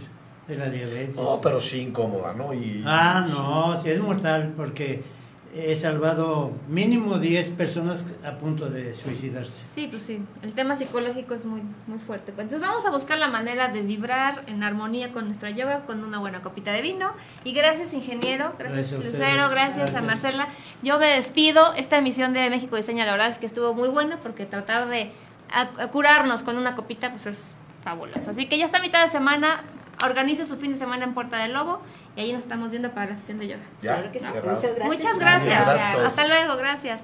Speaker 5: de la diabetes.
Speaker 4: No, pero sí incómoda, ¿no? Y,
Speaker 5: Ah, no, sí es mortal porque he salvado mínimo 10 personas a punto de suicidarse.
Speaker 1: Sí, pues sí, el tema psicológico es muy, muy fuerte. Entonces vamos a buscar la manera de vibrar en armonía con nuestra yoga con una buena copita de vino. Y gracias ingeniero, gracias
Speaker 5: Gracias a ustedes.
Speaker 1: Lucero, gracias, a. Marcela. Yo me despido. Esta emisión de México Diseña la verdad es que estuvo muy buena porque tratar de curarnos con una copita pues es fabuloso. Así que ya está mitad de semana. Organice su fin de semana en Puerta del Lobo y ahí nos estamos viendo para la sesión de yoga.
Speaker 4: Ya.
Speaker 6: Muchas gracias.
Speaker 1: Gracias. Hasta luego, gracias.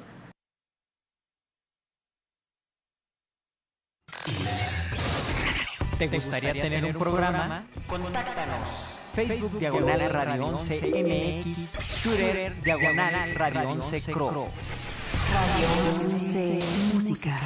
Speaker 7: ¿Te gustaría tener un programa? Contáctanos. Facebook Diagonal Radio 11 MX, Twitter Diagonal Radio 11 Cro.
Speaker 1: Radio 11 Música.